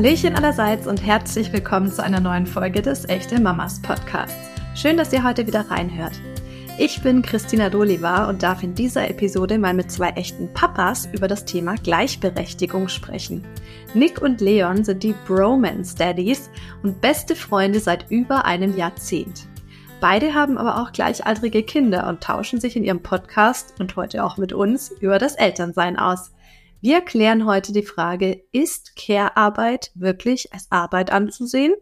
Hallöchen allerseits und herzlich willkommen zu einer neuen Folge des Echte Mamas Podcasts. Schön, dass ihr heute wieder reinhört. Ich bin Christina Doliva und darf in dieser Episode mal mit zwei echten Papas über das Thema Gleichberechtigung sprechen. Nick und Leon sind die Bromance Daddies und beste Freunde seit über einem Jahrzehnt. Beide haben aber auch gleichaltrige Kinder und tauschen sich in ihrem Podcast und heute auch mit uns über das Elternsein aus. Wir klären heute die Frage, ist Care-Arbeit wirklich als Arbeit anzusehen?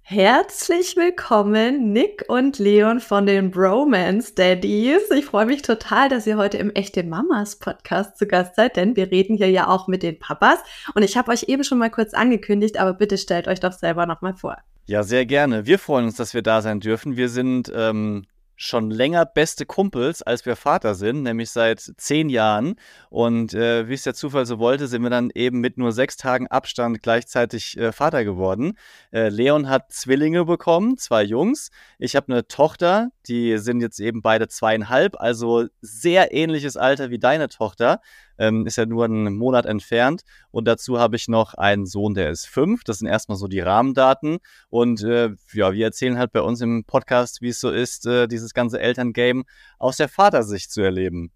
Herzlich willkommen, Nick und Leon von den Bromance Daddies. Ich freue mich total, dass ihr heute im Echte Mamas Podcast zu Gast seid, denn wir reden hier ja auch mit den Papas. Und ich habe euch eben schon mal kurz angekündigt, aber bitte stellt euch doch selber nochmal vor. Ja, sehr gerne. Wir freuen uns, dass wir da sein dürfen. Wir sind ähm, schon länger beste Kumpels, als wir Vater sind, nämlich seit zehn Jahren. Und äh, wie es der Zufall so wollte, sind wir dann eben mit nur sechs Tagen Abstand gleichzeitig äh, Vater geworden. Äh, Leon hat Zwillinge bekommen, zwei Jungs. Ich habe eine Tochter, die sind jetzt eben beide zweieinhalb, also sehr ähnliches Alter wie deine Tochter ähm, ist ja nur einen Monat entfernt. Und dazu habe ich noch einen Sohn, der ist fünf. Das sind erstmal so die Rahmendaten. Und äh, ja, wir erzählen halt bei uns im Podcast, wie es so ist, äh, dieses ganze Elterngame aus der Vatersicht zu erleben.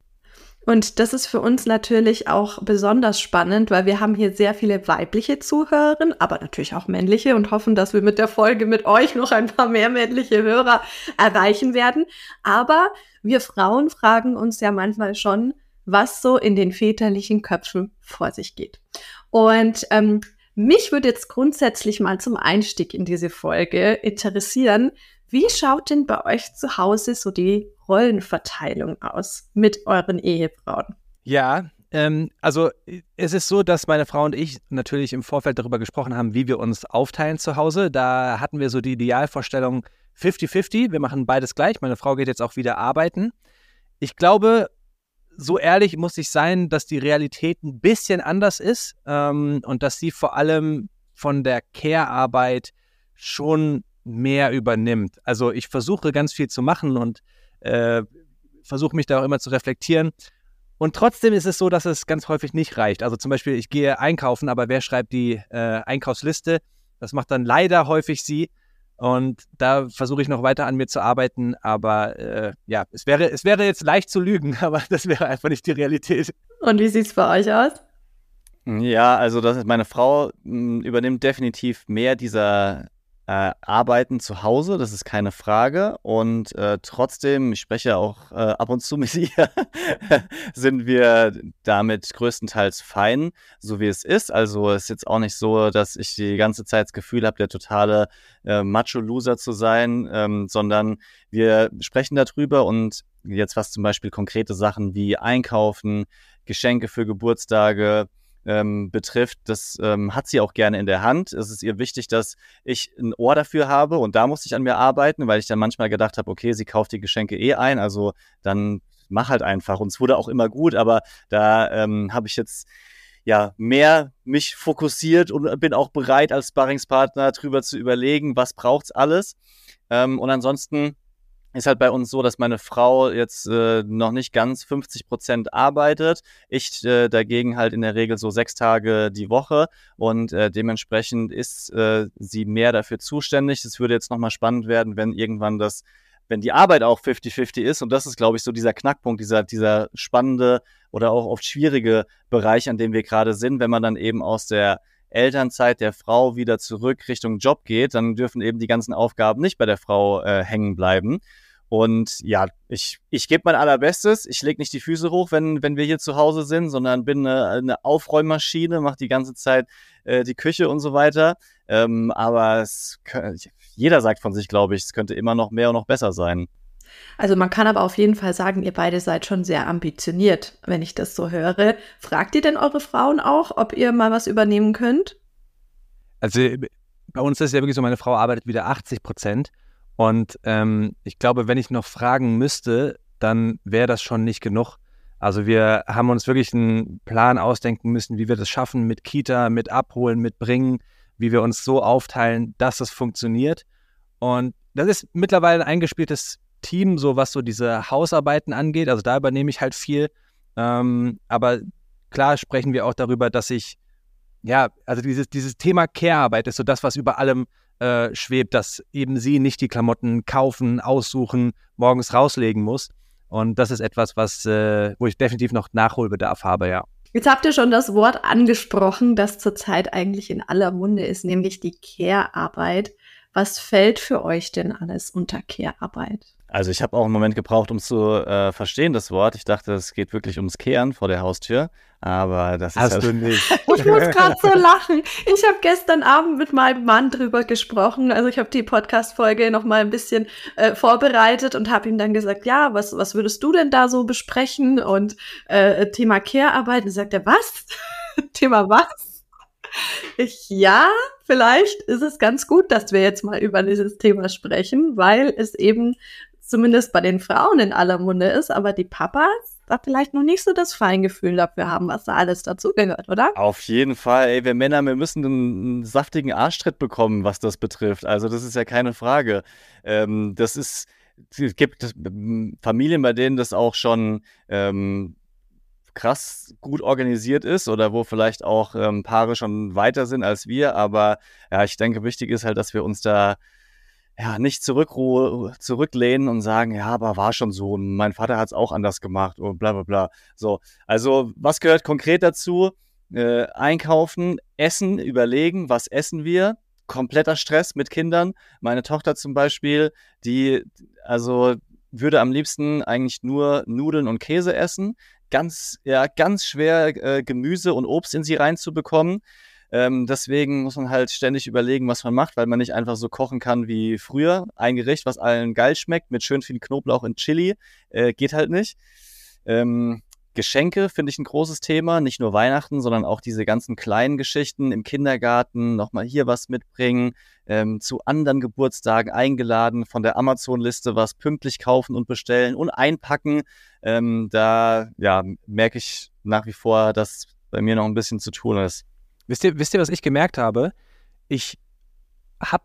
Und das ist für uns natürlich auch besonders spannend, weil wir haben hier sehr viele weibliche Zuhörerinnen, aber natürlich auch männliche und hoffen, dass wir mit der Folge mit euch noch ein paar mehr männliche Hörer erreichen werden. Aber wir Frauen fragen uns ja manchmal schon, was so in den väterlichen Köpfen vor sich geht. Und ähm, mich würde jetzt grundsätzlich mal zum Einstieg in diese Folge interessieren, wie schaut denn bei euch zu Hause so die Rollenverteilung aus mit euren Ehefrauen? Ja, ähm, also es ist so, dass meine Frau und ich natürlich im Vorfeld darüber gesprochen haben, wie wir uns aufteilen zu Hause. Da hatten wir so die Idealvorstellung 50-50. Wir machen beides gleich. Meine Frau geht jetzt auch wieder arbeiten. Ich glaube, so ehrlich muss ich sein, dass die Realität ein bisschen anders ist ähm, und dass sie vor allem von der Care-Arbeit schon mehr übernimmt. Also ich versuche ganz viel zu machen und äh, versuche mich da auch immer zu reflektieren. Und trotzdem ist es so, dass es ganz häufig nicht reicht. Also zum Beispiel, ich gehe einkaufen, aber wer schreibt die äh, Einkaufsliste? Das macht dann leider häufig sie. Und da versuche ich noch weiter an mir zu arbeiten. Aber äh, ja, es wäre, es wäre jetzt leicht zu lügen, aber das wäre einfach nicht die Realität. Und wie sieht es bei euch aus? Ja, also das ist meine Frau mh, übernimmt definitiv mehr dieser äh, arbeiten zu Hause, das ist keine Frage. Und äh, trotzdem, ich spreche auch äh, ab und zu mit ihr, sind wir damit größtenteils fein, so wie es ist. Also es ist jetzt auch nicht so, dass ich die ganze Zeit das Gefühl habe, der totale äh, Macho-Loser zu sein, ähm, sondern wir sprechen darüber und jetzt was zum Beispiel konkrete Sachen wie Einkaufen, Geschenke für Geburtstage, ähm, betrifft, das ähm, hat sie auch gerne in der Hand. Es ist ihr wichtig, dass ich ein Ohr dafür habe und da musste ich an mir arbeiten, weil ich dann manchmal gedacht habe, okay, sie kauft die Geschenke eh ein, also dann mach halt einfach. Und es wurde auch immer gut, aber da ähm, habe ich jetzt ja mehr mich fokussiert und bin auch bereit, als Sparringspartner drüber zu überlegen, was braucht's alles. Ähm, und ansonsten ist halt bei uns so, dass meine Frau jetzt äh, noch nicht ganz 50 Prozent arbeitet. Ich äh, dagegen halt in der Regel so sechs Tage die Woche und äh, dementsprechend ist äh, sie mehr dafür zuständig. Es würde jetzt nochmal spannend werden, wenn irgendwann das, wenn die Arbeit auch 50-50 ist und das ist, glaube ich, so dieser Knackpunkt, dieser, dieser spannende oder auch oft schwierige Bereich, an dem wir gerade sind, wenn man dann eben aus der Elternzeit der Frau wieder zurück Richtung Job geht, dann dürfen eben die ganzen Aufgaben nicht bei der Frau äh, hängen bleiben. Und ja, ich, ich gebe mein allerbestes. Ich lege nicht die Füße hoch, wenn, wenn wir hier zu Hause sind, sondern bin eine, eine Aufräummaschine, mache die ganze Zeit äh, die Küche und so weiter. Ähm, aber es, jeder sagt von sich, glaube ich, es könnte immer noch mehr und noch besser sein. Also man kann aber auf jeden Fall sagen, ihr beide seid schon sehr ambitioniert, wenn ich das so höre. Fragt ihr denn eure Frauen auch, ob ihr mal was übernehmen könnt? Also bei uns ist es ja wirklich so, meine Frau arbeitet wieder 80 Prozent. Und ähm, ich glaube, wenn ich noch fragen müsste, dann wäre das schon nicht genug. Also wir haben uns wirklich einen Plan ausdenken müssen, wie wir das schaffen mit Kita, mit Abholen, mit Bringen, wie wir uns so aufteilen, dass es funktioniert. Und das ist mittlerweile ein eingespieltes Team, so was so diese Hausarbeiten angeht. Also da übernehme ich halt viel. Ähm, aber klar sprechen wir auch darüber, dass ich ja, also dieses, dieses Thema Care-Arbeit ist so das, was über allem äh, schwebt, dass eben sie nicht die Klamotten kaufen, aussuchen, morgens rauslegen muss. Und das ist etwas, was, äh, wo ich definitiv noch Nachholbedarf habe, ja. Jetzt habt ihr schon das Wort angesprochen, das zurzeit eigentlich in aller Munde ist, nämlich die Care-Arbeit. Was fällt für euch denn alles unter Care-Arbeit? Also ich habe auch einen Moment gebraucht, um zu äh, verstehen das Wort. Ich dachte, es geht wirklich ums Kehren vor der Haustür, aber das ist Hast halt du nicht. Ich muss gerade so lachen. Ich habe gestern Abend mit meinem Mann drüber gesprochen. Also ich habe die Podcast-Folge noch mal ein bisschen äh, vorbereitet und habe ihm dann gesagt, ja, was, was würdest du denn da so besprechen? Und äh, Thema Care-Arbeit. Und sagt er, was? Thema was? Ich, ja, vielleicht ist es ganz gut, dass wir jetzt mal über dieses Thema sprechen, weil es eben zumindest bei den Frauen in aller Munde ist, aber die Papas da vielleicht noch nicht so das Feingefühl dafür haben, was da alles dazugehört, oder? Auf jeden Fall, ey, wir Männer, wir müssen einen, saftigen Arschtritt bekommen, was das betrifft. Also das ist ja keine Frage. Ähm, das ist, es gibt Familien, bei denen das auch schon ähm, krass gut organisiert ist oder wo vielleicht auch ähm, Paare schon weiter sind als wir. Aber ja, ich denke, wichtig ist halt, dass wir uns da ja, nicht zurücklehnen und sagen, ja, aber war schon so, mein Vater hat es auch anders gemacht und bla bla bla. So, also was gehört konkret dazu? Äh, einkaufen, essen, überlegen, was essen wir? Kompletter Stress mit Kindern. Meine Tochter zum Beispiel, die, also würde am liebsten eigentlich nur Nudeln und Käse essen. Ganz, ja, ganz schwer äh, Gemüse und Obst in sie reinzubekommen. Ähm, deswegen muss man halt ständig überlegen, was man macht, weil man nicht einfach so kochen kann wie früher. Ein Gericht, was allen geil schmeckt, mit schön viel Knoblauch und Chili, äh, geht halt nicht. Ähm, Geschenke finde ich ein großes Thema, nicht nur Weihnachten, sondern auch diese ganzen kleinen Geschichten im Kindergarten, nochmal hier was mitbringen, ähm, zu anderen Geburtstagen eingeladen, von der Amazon-Liste was pünktlich kaufen und bestellen und einpacken. Ähm, da ja, merke ich nach wie vor, dass bei mir noch ein bisschen zu tun ist. Wisst ihr, wisst ihr, was ich gemerkt habe? Ich habe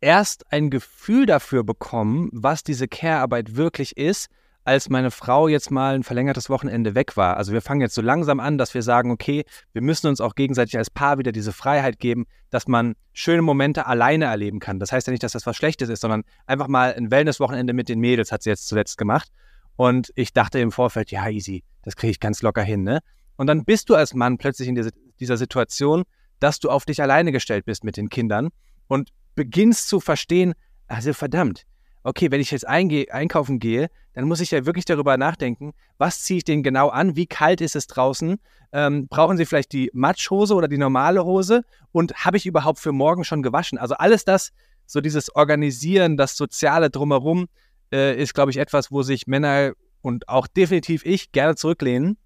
erst ein Gefühl dafür bekommen, was diese Care-Arbeit wirklich ist, als meine Frau jetzt mal ein verlängertes Wochenende weg war. Also wir fangen jetzt so langsam an, dass wir sagen, okay, wir müssen uns auch gegenseitig als Paar wieder diese Freiheit geben, dass man schöne Momente alleine erleben kann. Das heißt ja nicht, dass das was Schlechtes ist, sondern einfach mal ein Wellness-Wochenende mit den Mädels hat sie jetzt zuletzt gemacht. Und ich dachte im Vorfeld, ja, easy, das kriege ich ganz locker hin, ne? Und dann bist du als Mann plötzlich in diese, dieser Situation, dass du auf dich alleine gestellt bist mit den Kindern und beginnst zu verstehen, also verdammt, okay, wenn ich jetzt einkaufen gehe, dann muss ich ja wirklich darüber nachdenken, was ziehe ich denn genau an, wie kalt ist es draußen, ähm, brauchen sie vielleicht die Matschhose oder die normale Hose und habe ich überhaupt für morgen schon gewaschen? Also alles das, so dieses Organisieren, das Soziale drumherum, äh, ist, glaube ich, etwas, wo sich Männer und auch definitiv ich gerne zurücklehnen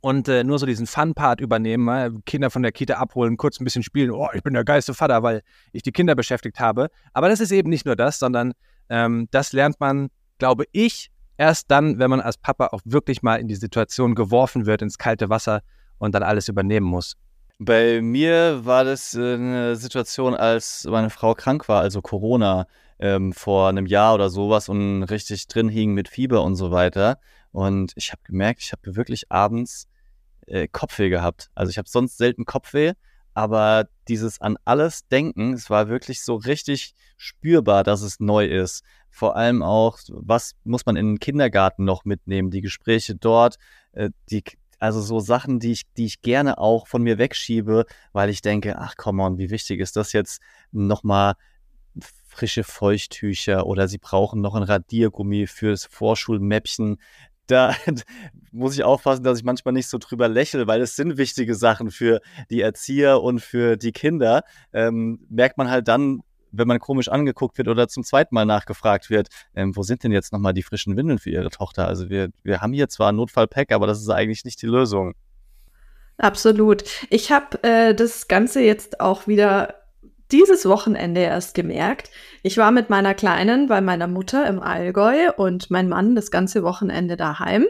und äh, nur so diesen Fun-Part übernehmen, mal Kinder von der Kita abholen, kurz ein bisschen spielen, oh, ich bin der geilste Vater, weil ich die Kinder beschäftigt habe. Aber das ist eben nicht nur das, sondern ähm, das lernt man, glaube ich, erst dann, wenn man als Papa auch wirklich mal in die Situation geworfen wird, ins kalte Wasser und dann alles übernehmen muss. Bei mir war das äh, eine Situation, als meine Frau krank war, also Corona ähm, vor einem Jahr oder sowas und richtig drin hing mit Fieber und so weiter. Und ich habe gemerkt, ich habe wirklich abends äh, Kopfweh gehabt. Also ich habe sonst selten Kopfweh, aber dieses an alles denken, es war wirklich so richtig spürbar, dass es neu ist. Vor allem auch, was muss man in den Kindergarten noch mitnehmen, die Gespräche dort, äh, die, also so Sachen, die ich, die ich gerne auch von mir wegschiebe, weil ich denke, ach komm on, wie wichtig ist das jetzt nochmal frische Feuchttücher oder sie brauchen noch ein Radiergummi fürs Vorschulmäppchen da muss ich aufpassen, dass ich manchmal nicht so drüber lächle, weil es sind wichtige Sachen für die Erzieher und für die Kinder. Ähm, merkt man halt dann, wenn man komisch angeguckt wird oder zum zweiten Mal nachgefragt wird, ähm, wo sind denn jetzt nochmal die frischen Windeln für ihre Tochter? Also wir, wir haben hier zwar ein Notfallpack, aber das ist eigentlich nicht die Lösung. Absolut. Ich habe äh, das Ganze jetzt auch wieder dieses Wochenende erst gemerkt. Ich war mit meiner Kleinen bei meiner Mutter im Allgäu und mein Mann das ganze Wochenende daheim.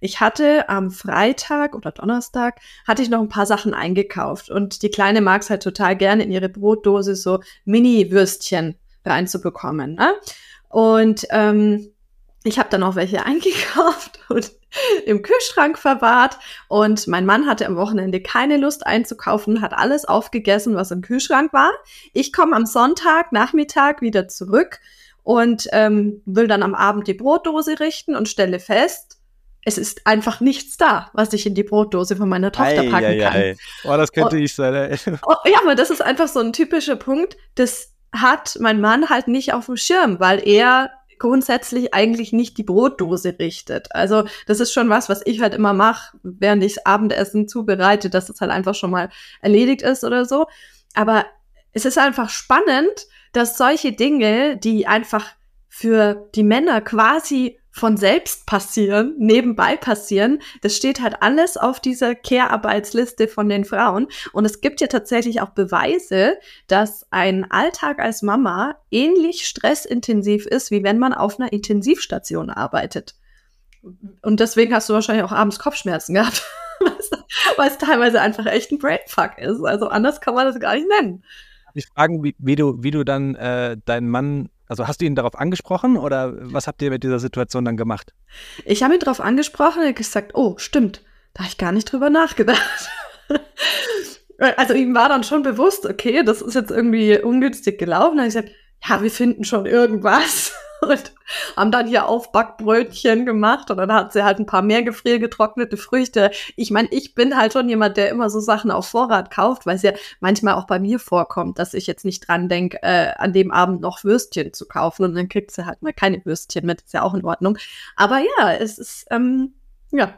Ich hatte am Freitag oder Donnerstag hatte ich noch ein paar Sachen eingekauft und die Kleine mag es halt total gerne in ihre Brotdose so Mini-Würstchen reinzubekommen. Ne? Und ähm, ich habe dann auch welche eingekauft und im Kühlschrank verwahrt und mein Mann hatte am Wochenende keine Lust einzukaufen, hat alles aufgegessen, was im Kühlschrank war. Ich komme am Sonntag Nachmittag wieder zurück und ähm, will dann am Abend die Brotdose richten und stelle fest, es ist einfach nichts da, was ich in die Brotdose von meiner Tochter ei, packen ei, kann. Ei. Oh, das könnte oh, ich sein. Ey. Oh, ja, aber das ist einfach so ein typischer Punkt, das hat mein Mann halt nicht auf dem Schirm, weil er grundsätzlich eigentlich nicht die Brotdose richtet. Also das ist schon was, was ich halt immer mache, während ich Abendessen zubereite, dass es halt einfach schon mal erledigt ist oder so. Aber es ist einfach spannend, dass solche Dinge, die einfach für die Männer quasi von selbst passieren, nebenbei passieren. Das steht halt alles auf dieser Care-Arbeitsliste von den Frauen. Und es gibt ja tatsächlich auch Beweise, dass ein Alltag als Mama ähnlich stressintensiv ist, wie wenn man auf einer Intensivstation arbeitet. Und deswegen hast du wahrscheinlich auch abends Kopfschmerzen gehabt, weil es teilweise einfach echt ein Brainfuck ist. Also anders kann man das gar nicht nennen. Ich fragen, wie, wie, du, wie du dann äh, deinen Mann also hast du ihn darauf angesprochen oder was habt ihr mit dieser Situation dann gemacht? Ich habe ihn darauf angesprochen und gesagt, oh, stimmt, da habe ich gar nicht drüber nachgedacht. also ihm war dann schon bewusst, okay, das ist jetzt irgendwie ungünstig gelaufen. Da habe ich gesagt, ja, wir finden schon irgendwas und haben dann hier Aufbackbrötchen gemacht und dann hat sie halt ein paar mehr gefriergetrocknete Früchte. Ich meine, ich bin halt schon jemand, der immer so Sachen auf Vorrat kauft, weil es ja manchmal auch bei mir vorkommt, dass ich jetzt nicht dran denke, äh, an dem Abend noch Würstchen zu kaufen und dann kriegt sie halt mal keine Würstchen mit, ist ja auch in Ordnung. Aber ja, es ist, ähm, ja.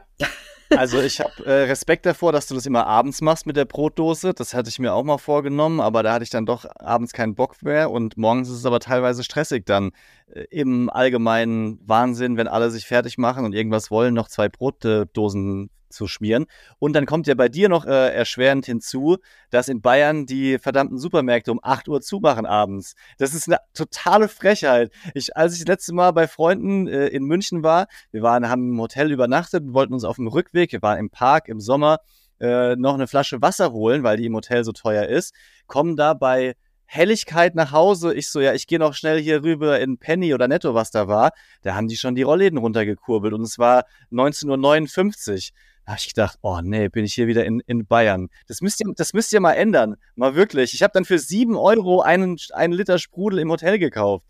Also ich habe äh, Respekt davor, dass du das immer abends machst mit der Brotdose. Das hatte ich mir auch mal vorgenommen, aber da hatte ich dann doch abends keinen Bock mehr und morgens ist es aber teilweise stressig dann äh, im allgemeinen Wahnsinn, wenn alle sich fertig machen und irgendwas wollen, noch zwei Brotdosen zu schmieren. Und dann kommt ja bei dir noch äh, erschwerend hinzu, dass in Bayern die verdammten Supermärkte um 8 Uhr zumachen abends. Das ist eine totale Frechheit. Ich, als ich das letzte Mal bei Freunden äh, in München war, wir waren, haben im Hotel übernachtet und wollten uns auf dem Rückweg, wir waren im Park im Sommer, äh, noch eine Flasche Wasser holen, weil die im Hotel so teuer ist, kommen da bei Helligkeit nach Hause. Ich so, ja, ich gehe noch schnell hier rüber in Penny oder Netto, was da war. Da haben die schon die Rollläden runtergekurbelt und es war 19.59 Uhr. Habe ich gedacht, oh nee, bin ich hier wieder in, in Bayern. Das müsst, ihr, das müsst ihr mal ändern. Mal wirklich. Ich habe dann für sieben Euro einen, einen Liter Sprudel im Hotel gekauft.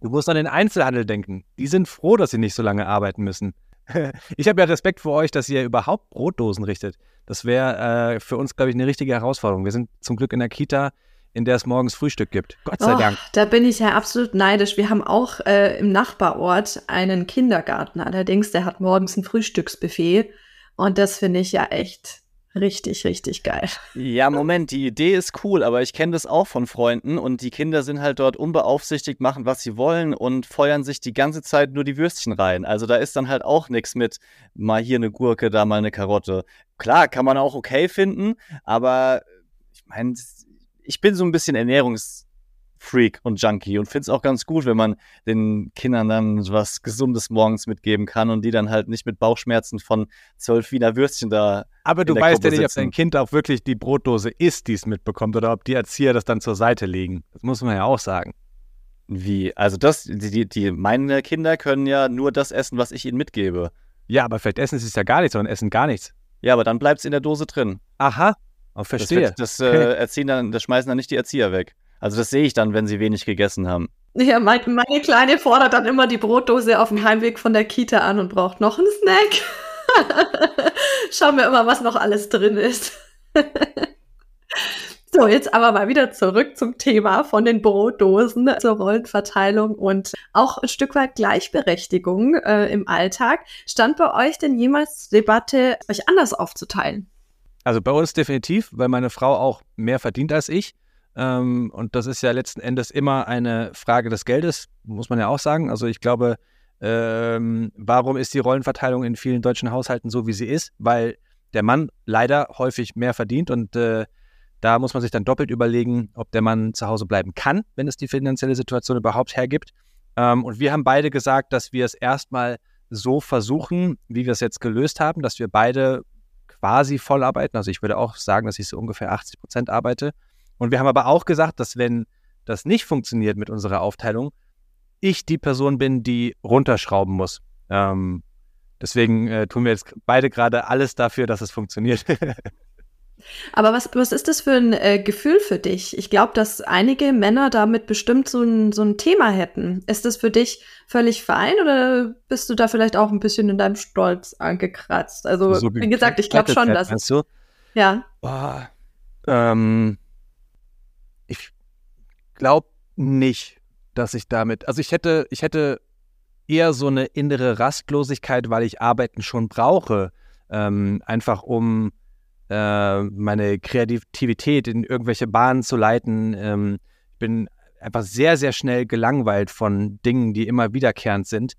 Du musst an den Einzelhandel denken. Die sind froh, dass sie nicht so lange arbeiten müssen. ich habe ja Respekt vor euch, dass ihr überhaupt Brotdosen richtet. Das wäre äh, für uns, glaube ich, eine richtige Herausforderung. Wir sind zum Glück in der Kita, in der es morgens Frühstück gibt. Gott sei oh, Dank. Da bin ich ja absolut neidisch. Wir haben auch äh, im Nachbarort einen Kindergarten. Allerdings, der hat morgens ein Frühstücksbuffet. Und das finde ich ja echt richtig, richtig geil. Ja, Moment, die Idee ist cool, aber ich kenne das auch von Freunden und die Kinder sind halt dort unbeaufsichtigt, machen, was sie wollen und feuern sich die ganze Zeit nur die Würstchen rein. Also da ist dann halt auch nichts mit mal hier eine Gurke, da mal eine Karotte. Klar, kann man auch okay finden, aber ich meine, ich bin so ein bisschen Ernährungs- Freak und Junkie und finde es auch ganz gut, wenn man den Kindern dann was Gesundes morgens mitgeben kann und die dann halt nicht mit Bauchschmerzen von zwölf Wiener Würstchen da. Aber du weißt ja nicht, ob dein Kind auch wirklich die Brotdose isst, die es mitbekommt, oder ob die Erzieher das dann zur Seite legen. Das muss man ja auch sagen. Wie? Also das, die, die, meine Kinder können ja nur das essen, was ich ihnen mitgebe. Ja, aber vielleicht essen sie es ja gar nicht, sondern essen gar nichts. Ja, aber dann bleibt es in der Dose drin. Aha, oh, verstehe. Das, wird, das äh, erziehen dann, das schmeißen dann nicht die Erzieher weg. Also das sehe ich dann, wenn sie wenig gegessen haben. Ja, mein, meine Kleine fordert dann immer die Brotdose auf dem Heimweg von der Kita an und braucht noch einen Snack. Schauen wir immer, was noch alles drin ist. so, jetzt aber mal wieder zurück zum Thema von den Brotdosen zur Rollenverteilung und auch ein Stück weit Gleichberechtigung äh, im Alltag. Stand bei euch denn jemals Debatte, euch anders aufzuteilen? Also bei uns definitiv, weil meine Frau auch mehr verdient als ich. Ähm, und das ist ja letzten Endes immer eine Frage des Geldes, muss man ja auch sagen. Also ich glaube, ähm, warum ist die Rollenverteilung in vielen deutschen Haushalten so, wie sie ist? Weil der Mann leider häufig mehr verdient und äh, da muss man sich dann doppelt überlegen, ob der Mann zu Hause bleiben kann, wenn es die finanzielle Situation überhaupt hergibt. Ähm, und wir haben beide gesagt, dass wir es erstmal so versuchen, wie wir es jetzt gelöst haben, dass wir beide quasi voll arbeiten. Also ich würde auch sagen, dass ich so ungefähr 80 Prozent arbeite und wir haben aber auch gesagt, dass wenn das nicht funktioniert mit unserer Aufteilung, ich die Person bin, die runterschrauben muss. Ähm, deswegen äh, tun wir jetzt beide gerade alles dafür, dass es funktioniert. Aber was, was ist das für ein äh, Gefühl für dich? Ich glaube, dass einige Männer damit bestimmt so ein, so ein Thema hätten. Ist das für dich völlig fein oder bist du da vielleicht auch ein bisschen in deinem Stolz angekratzt? Also, so wie gesagt, ich glaube schon, dass. Meinst du? Ja. Oh, ähm, glaube nicht, dass ich damit. Also ich hätte, ich hätte eher so eine innere Rastlosigkeit, weil ich Arbeiten schon brauche. Ähm, einfach um äh, meine Kreativität in irgendwelche Bahnen zu leiten. Ähm, ich bin einfach sehr, sehr schnell gelangweilt von Dingen, die immer wiederkehrend sind.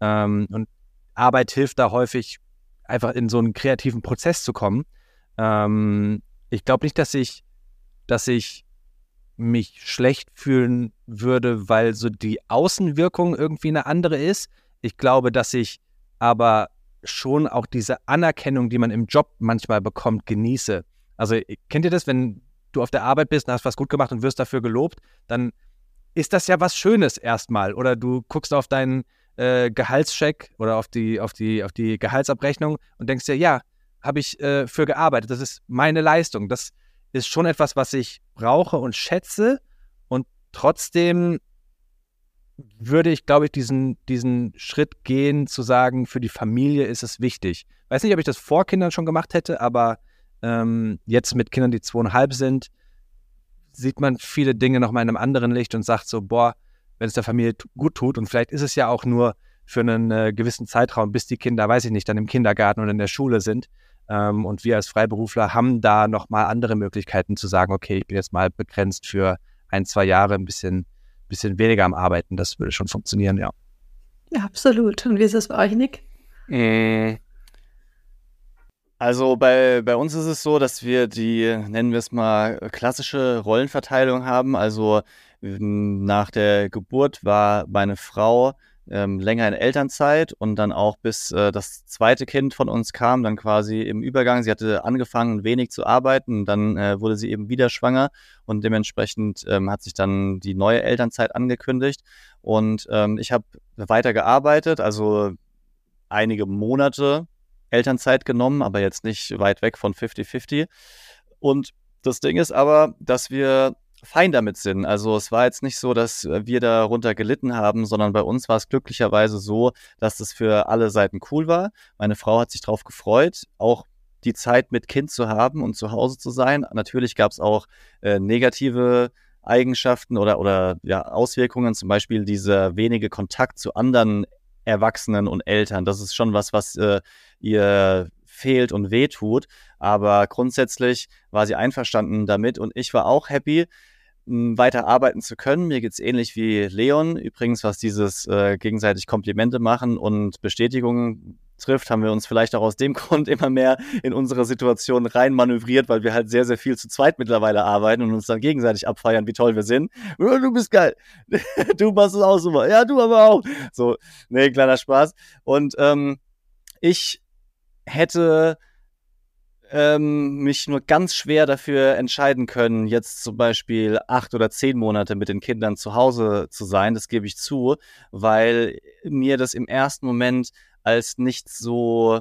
Ähm, und Arbeit hilft da häufig, einfach in so einen kreativen Prozess zu kommen. Ähm, ich glaube nicht, dass ich, dass ich mich schlecht fühlen würde, weil so die Außenwirkung irgendwie eine andere ist. Ich glaube, dass ich aber schon auch diese Anerkennung, die man im Job manchmal bekommt, genieße. Also kennt ihr das, wenn du auf der Arbeit bist und hast was gut gemacht und wirst dafür gelobt, dann ist das ja was Schönes erstmal. Oder du guckst auf deinen äh, Gehaltscheck oder auf die, auf, die, auf die Gehaltsabrechnung und denkst dir, ja, habe ich äh, für gearbeitet. Das ist meine Leistung. Das ist schon etwas, was ich brauche und schätze. Und trotzdem würde ich, glaube ich, diesen, diesen Schritt gehen, zu sagen, für die Familie ist es wichtig. Weiß nicht, ob ich das vor Kindern schon gemacht hätte, aber ähm, jetzt mit Kindern, die zweieinhalb sind, sieht man viele Dinge noch mal in einem anderen Licht und sagt so, boah, wenn es der Familie gut tut und vielleicht ist es ja auch nur für einen äh, gewissen Zeitraum, bis die Kinder, weiß ich nicht, dann im Kindergarten oder in der Schule sind. Ähm, und wir als Freiberufler haben da noch mal andere Möglichkeiten zu sagen, okay, ich bin jetzt mal begrenzt für ein, zwei Jahre ein bisschen bisschen weniger am Arbeiten. Das würde schon funktionieren, ja. Ja, absolut. Und wie ist es bei euch, Nick? Äh, also bei, bei uns ist es so, dass wir die, nennen wir es mal, klassische Rollenverteilung haben. Also nach der Geburt war meine Frau ähm, länger in Elternzeit und dann auch bis äh, das zweite Kind von uns kam, dann quasi im Übergang. Sie hatte angefangen, wenig zu arbeiten, dann äh, wurde sie eben wieder schwanger und dementsprechend ähm, hat sich dann die neue Elternzeit angekündigt. Und ähm, ich habe weiter gearbeitet, also einige Monate Elternzeit genommen, aber jetzt nicht weit weg von 50-50. Und das Ding ist aber, dass wir fein damit sind. Also es war jetzt nicht so, dass wir darunter gelitten haben, sondern bei uns war es glücklicherweise so, dass es für alle Seiten cool war. Meine Frau hat sich darauf gefreut, auch die Zeit mit Kind zu haben und zu Hause zu sein. Natürlich gab es auch äh, negative Eigenschaften oder, oder ja, Auswirkungen, zum Beispiel dieser wenige Kontakt zu anderen Erwachsenen und Eltern. Das ist schon was, was äh, ihr fehlt und wehtut. Aber grundsätzlich war sie einverstanden damit und ich war auch happy, weiter arbeiten zu können. Mir geht's ähnlich wie Leon. Übrigens, was dieses äh, gegenseitig Komplimente machen und Bestätigungen trifft, haben wir uns vielleicht auch aus dem Grund immer mehr in unsere Situation rein manövriert, weil wir halt sehr, sehr viel zu zweit mittlerweile arbeiten und uns dann gegenseitig abfeiern, wie toll wir sind. Du bist geil. Du machst es auch super. Ja, du aber auch. So, nee, kleiner Spaß. Und ähm, ich hätte ähm, mich nur ganz schwer dafür entscheiden können, jetzt zum Beispiel acht oder zehn Monate mit den Kindern zu Hause zu sein. Das gebe ich zu, weil mir das im ersten Moment als nicht so,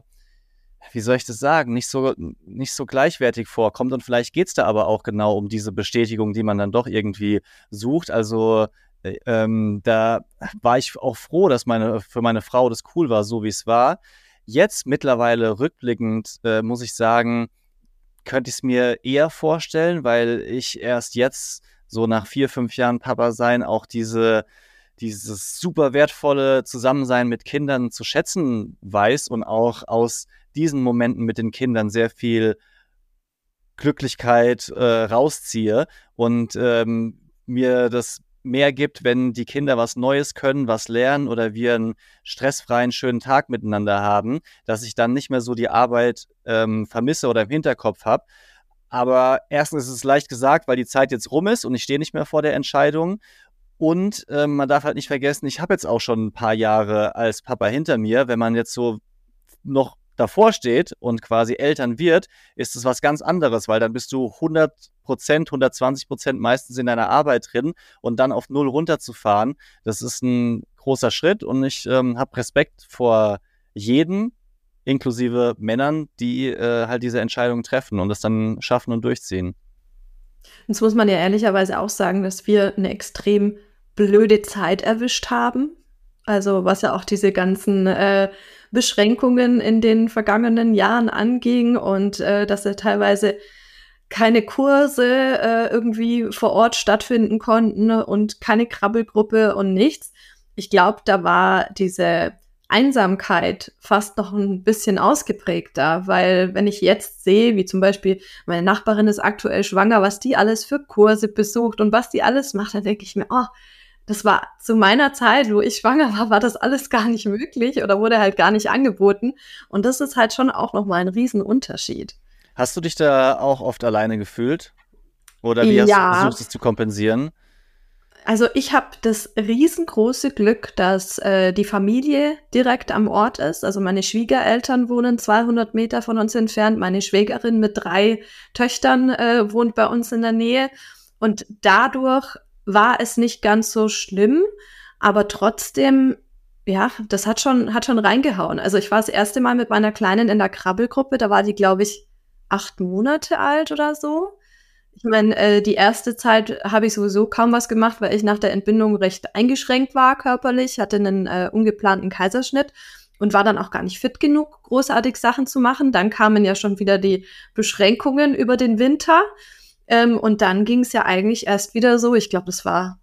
wie soll ich das sagen, nicht so, nicht so gleichwertig vorkommt. Und vielleicht geht es da aber auch genau um diese Bestätigung, die man dann doch irgendwie sucht. Also äh, ähm, da war ich auch froh, dass meine, für meine Frau das cool war, so wie es war. Jetzt mittlerweile rückblickend äh, muss ich sagen, könnte ich es mir eher vorstellen, weil ich erst jetzt so nach vier, fünf Jahren Papa sein auch diese dieses super wertvolle Zusammensein mit Kindern zu schätzen weiß und auch aus diesen Momenten mit den Kindern sehr viel Glücklichkeit äh, rausziehe. Und ähm, mir das mehr gibt, wenn die Kinder was Neues können, was lernen oder wir einen stressfreien, schönen Tag miteinander haben, dass ich dann nicht mehr so die Arbeit ähm, vermisse oder im Hinterkopf habe. Aber erstens ist es leicht gesagt, weil die Zeit jetzt rum ist und ich stehe nicht mehr vor der Entscheidung. Und ähm, man darf halt nicht vergessen, ich habe jetzt auch schon ein paar Jahre als Papa hinter mir. Wenn man jetzt so noch davor steht und quasi Eltern wird, ist es was ganz anderes, weil dann bist du 100 Prozent, 120 Prozent meistens in deiner Arbeit drin und dann auf Null runterzufahren, das ist ein großer Schritt und ich ähm, habe Respekt vor jedem, inklusive Männern, die äh, halt diese Entscheidung treffen und das dann schaffen und durchziehen. Jetzt muss man ja ehrlicherweise auch sagen, dass wir eine extrem blöde Zeit erwischt haben. Also was ja auch diese ganzen äh, Beschränkungen in den vergangenen Jahren anging und äh, dass er teilweise keine Kurse äh, irgendwie vor Ort stattfinden konnten und keine Krabbelgruppe und nichts. Ich glaube, da war diese Einsamkeit fast noch ein bisschen ausgeprägter, weil wenn ich jetzt sehe, wie zum Beispiel meine Nachbarin ist aktuell schwanger, was die alles für Kurse besucht und was die alles macht, dann denke ich mir, oh, das war zu meiner Zeit, wo ich schwanger war, war das alles gar nicht möglich oder wurde halt gar nicht angeboten. Und das ist halt schon auch nochmal ein Riesenunterschied. Hast du dich da auch oft alleine gefühlt? Oder wie hast ja. du versucht, es zu kompensieren? Also ich habe das riesengroße Glück, dass äh, die Familie direkt am Ort ist. Also meine Schwiegereltern wohnen 200 Meter von uns entfernt. Meine Schwägerin mit drei Töchtern äh, wohnt bei uns in der Nähe. Und dadurch war es nicht ganz so schlimm, aber trotzdem, ja, das hat schon, hat schon reingehauen. Also ich war das erste Mal mit meiner Kleinen in der Krabbelgruppe. Da war die, glaube ich, acht Monate alt oder so. Ich meine, äh, die erste Zeit habe ich sowieso kaum was gemacht, weil ich nach der Entbindung recht eingeschränkt war körperlich, hatte einen äh, ungeplanten Kaiserschnitt und war dann auch gar nicht fit genug, großartig Sachen zu machen. Dann kamen ja schon wieder die Beschränkungen über den Winter. Ähm, und dann ging es ja eigentlich erst wieder so, ich glaube, es war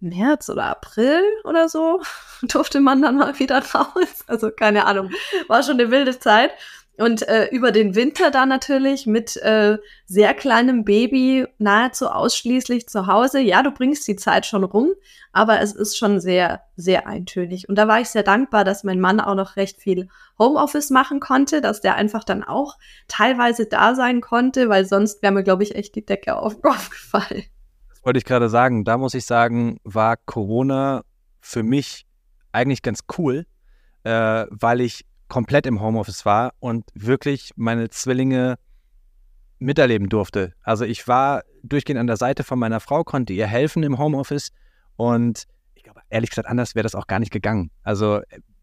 März oder April oder so, durfte man dann mal wieder raus. Also keine Ahnung, war schon eine wilde Zeit. Und äh, über den Winter dann natürlich mit äh, sehr kleinem Baby nahezu ausschließlich zu Hause. Ja, du bringst die Zeit schon rum, aber es ist schon sehr, sehr eintönig. Und da war ich sehr dankbar, dass mein Mann auch noch recht viel Homeoffice machen konnte, dass der einfach dann auch teilweise da sein konnte, weil sonst wäre mir, glaube ich, echt die Decke auf, aufgefallen. Das wollte ich gerade sagen. Da muss ich sagen, war Corona für mich eigentlich ganz cool, äh, weil ich komplett im Homeoffice war und wirklich meine Zwillinge miterleben durfte. Also ich war durchgehend an der Seite von meiner Frau, konnte ihr helfen im Homeoffice und ich glaube, ehrlich gesagt, anders wäre das auch gar nicht gegangen. Also